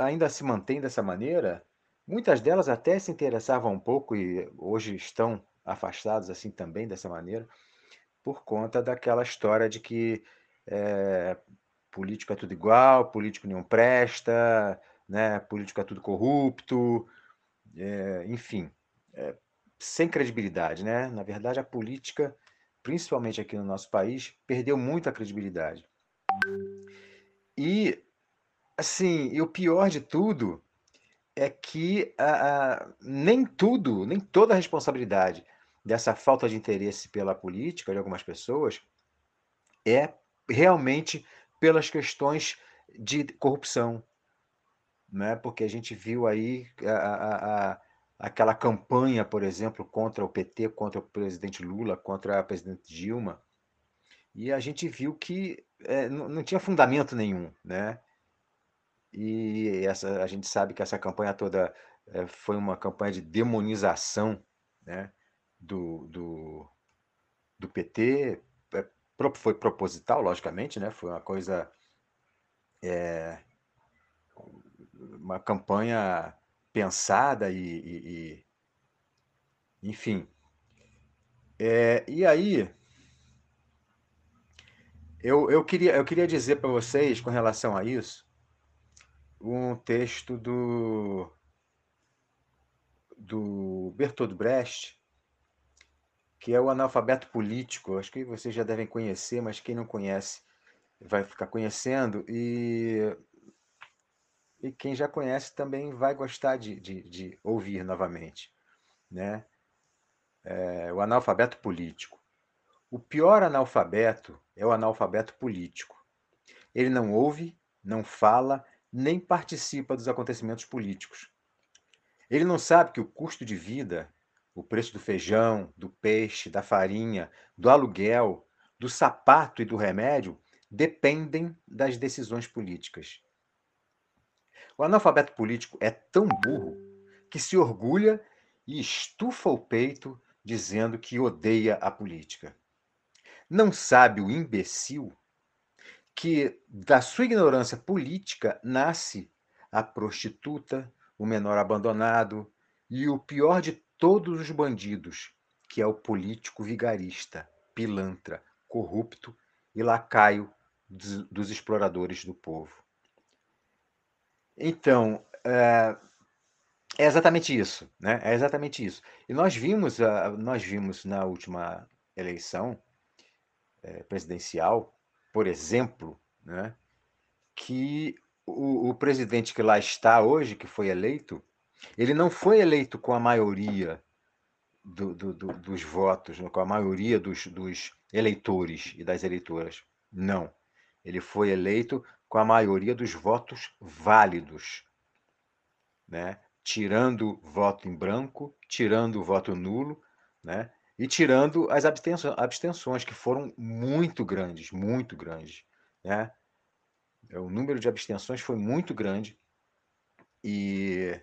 Speaker 26: ainda se mantêm dessa maneira, muitas delas até se interessavam um pouco e hoje estão afastadas assim também dessa maneira, por conta daquela história de que é, político é tudo igual, político nenhum presta, né, político é tudo corrupto, é, enfim, é, sem credibilidade, né? Na verdade, a política principalmente aqui no nosso país, perdeu muita credibilidade. E, assim, e o pior de tudo é que nem tudo, nem toda a responsabilidade dessa falta de interesse pela política de algumas pessoas é realmente pelas questões de corrupção, né? Porque a gente viu aí a, a, aquela campanha, por exemplo, contra o PT, contra o presidente Lula, contra a presidente Dilma, e a gente viu que é, não, não, tinha fundamento nenhum, né? E essa, a gente sabe que essa campanha toda é, foi uma campanha de demonização, né? Do, do, do PT, é, foi proposital, logicamente, né? Foi uma coisa, é, uma campanha pensada e, e, e enfim. É, e aí, eu, eu, queria, eu queria dizer para vocês, com relação a isso, um texto do, do Bertolt Brecht, que é o analfabeto político. Acho que vocês já devem conhecer, mas quem não conhece vai ficar conhecendo. E e quem já conhece também vai gostar de, de, de ouvir novamente. Né? É, o analfabeto político. o pior analfabeto é o analfabeto político. Ele não ouve, não fala, nem participa dos acontecimentos políticos. Ele não sabe que o custo de vida, o preço do feijão, do peixe, da farinha, do aluguel, do sapato e do remédio dependem das decisões políticas. O analfabeto político é tão burro que se orgulha e estufa o peito dizendo que odeia a política. Não sabe o imbecil que da sua ignorância política nasce a prostituta, o menor abandonado e o pior de todos os bandidos, que é o político vigarista, pilantra, corrupto e lacaio dos, exploradores do povo. Então, é, é, exatamente isso, né? É exatamente isso. E nós vimos, nós vimos na última eleição é, presidencial, por exemplo, né, que o, o presidente que lá está hoje, que foi eleito, ele não foi eleito com a maioria do, do, do, dos votos, com a maioria dos, dos eleitores e das eleitoras. Não. Ele foi eleito com a maioria dos votos válidos, né? tirando voto em branco, tirando voto nulo, né? e tirando as abstenções, que foram muito grandes, muito grandes. Né? O número de abstenções foi muito grande e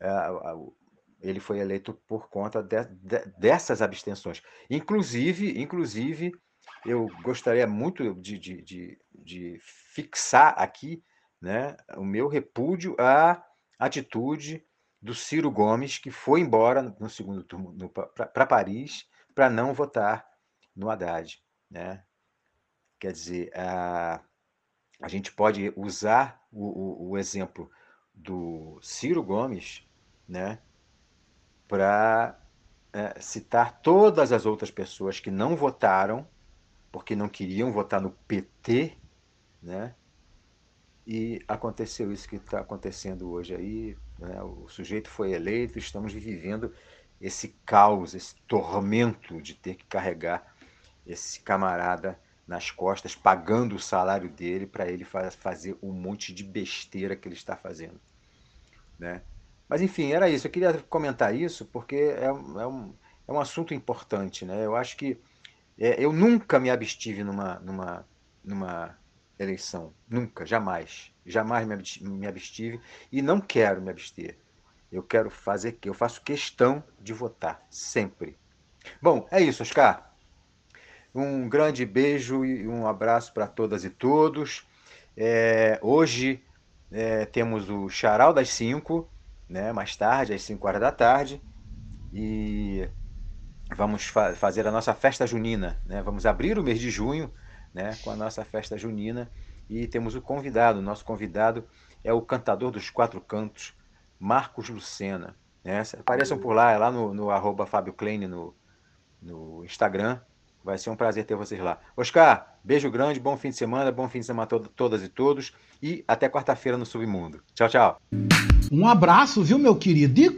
Speaker 26: é, ele foi eleito por conta de, de, dessas abstenções. Inclusive, inclusive, eu gostaria muito de, de, de, de fixar aqui né, o meu repúdio à atitude do Ciro Gomes, que foi embora no segundo turno para Paris para não votar no Haddad. Né? Quer dizer, a, a gente pode usar o, o, o exemplo do Ciro Gomes né, para é, citar todas as outras pessoas que não votaram, porque não queriam votar no PT, né? E aconteceu isso que está acontecendo hoje aí. Né? O sujeito foi eleito, estamos vivendo esse caos, esse tormento de ter que carregar esse camarada nas costas, pagando o salário dele para ele fazer um monte de besteira que ele está fazendo. Né? Mas enfim, era isso. Eu queria comentar isso porque é, é, um, é um assunto importante. Né? Eu acho que é, eu nunca me abstive numa, numa, numa eleição. Nunca, jamais. Jamais me abstive e não quero me abster. Eu quero fazer que eu faço questão de votar sempre. Bom, é isso, Oscar. Um grande beijo e um abraço para todas e todos. É, hoje é, temos o Charal das 5, né, mais tarde, às 5 horas da tarde. E vamos fa fazer a nossa festa junina. Né? Vamos abrir o mês de junho né, com a nossa festa junina. E temos o convidado. O nosso convidado é o cantador dos quatro cantos, Marcos Lucena. Né? Apareçam por lá, é lá no, no arroba Fábio Klein no, no Instagram. Vai ser um prazer ter vocês lá. Oscar, beijo grande, bom fim de semana, bom fim de semana a todas e todos. E até quarta-feira no Submundo. Tchau, tchau.
Speaker 1: Um abraço, viu, meu querido? E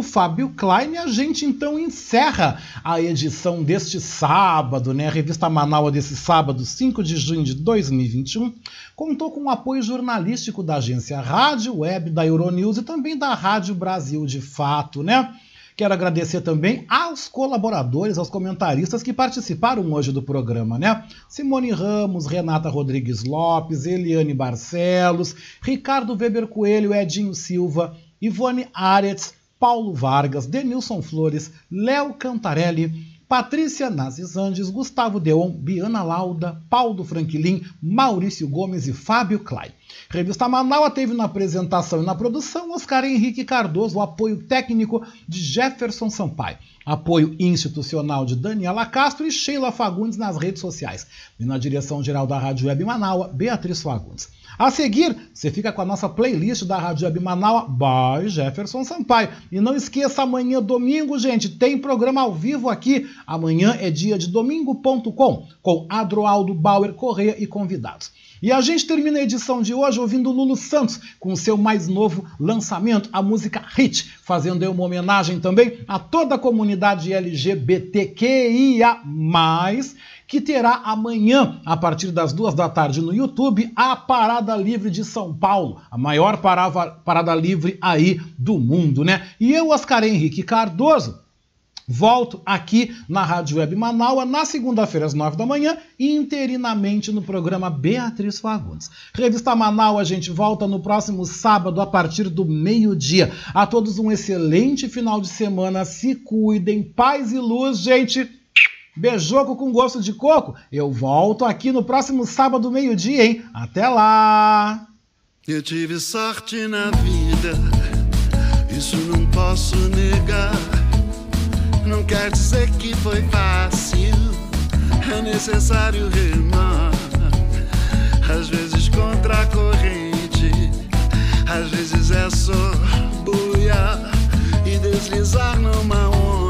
Speaker 1: como Fábio Klein, a gente então encerra a edição deste sábado, né? A revista Manaus desse sábado, 5 de junho de 2021, contou com o apoio jornalístico da agência Rádio Web, da Euronews e também da Rádio Brasil de Fato, né? Quero agradecer também aos colaboradores, aos comentaristas que participaram hoje do programa, né? Simone Ramos, Renata Rodrigues Lopes, Eliane Barcelos, Ricardo Weber Coelho, Edinho Silva, Ivone Aretz, Paulo Vargas, Denilson Flores, Léo Cantarelli, Patrícia Nazis Andes, Gustavo Deon, Biana Lauda, Paulo Franklin, Maurício Gomes e Fábio Klein. Revista Manaus teve na apresentação e na produção Oscar Henrique Cardoso, o apoio técnico de Jefferson Sampaio, apoio institucional de Daniela Castro e Sheila Fagundes nas redes sociais. E na direção geral da Rádio Web Manaus, Beatriz Fagundes. A seguir, você fica com a nossa playlist da Rádio Web Manaus by Jefferson Sampaio. E não esqueça, amanhã, domingo, gente, tem programa ao vivo aqui. Amanhã é dia de domingo.com, com Adroaldo Bauer Correia e convidados. E a gente termina a edição de hoje ouvindo Lulu Santos com seu mais novo lançamento, a música Hit, fazendo uma homenagem também a toda a comunidade comunidade LGBTQIA+, que terá amanhã, a partir das duas da tarde no YouTube, a Parada Livre de São Paulo, a maior parada, parada livre aí do mundo, né? E eu, Oscar Henrique Cardoso, Volto aqui na Rádio Web Manaua na segunda-feira às nove da manhã e interinamente no programa Beatriz Fagundes. Revista Manaua, a gente volta no próximo sábado a partir do meio-dia. A todos um excelente final de semana. Se cuidem, paz e luz, gente. Beijoco com gosto de coco. Eu volto aqui no próximo sábado, meio-dia, hein? Até lá!
Speaker 27: Eu tive sorte na vida, isso não posso negar. Não quer dizer que foi fácil, é necessário remar. Às vezes contra a corrente, às vezes é só boiar e deslizar numa onda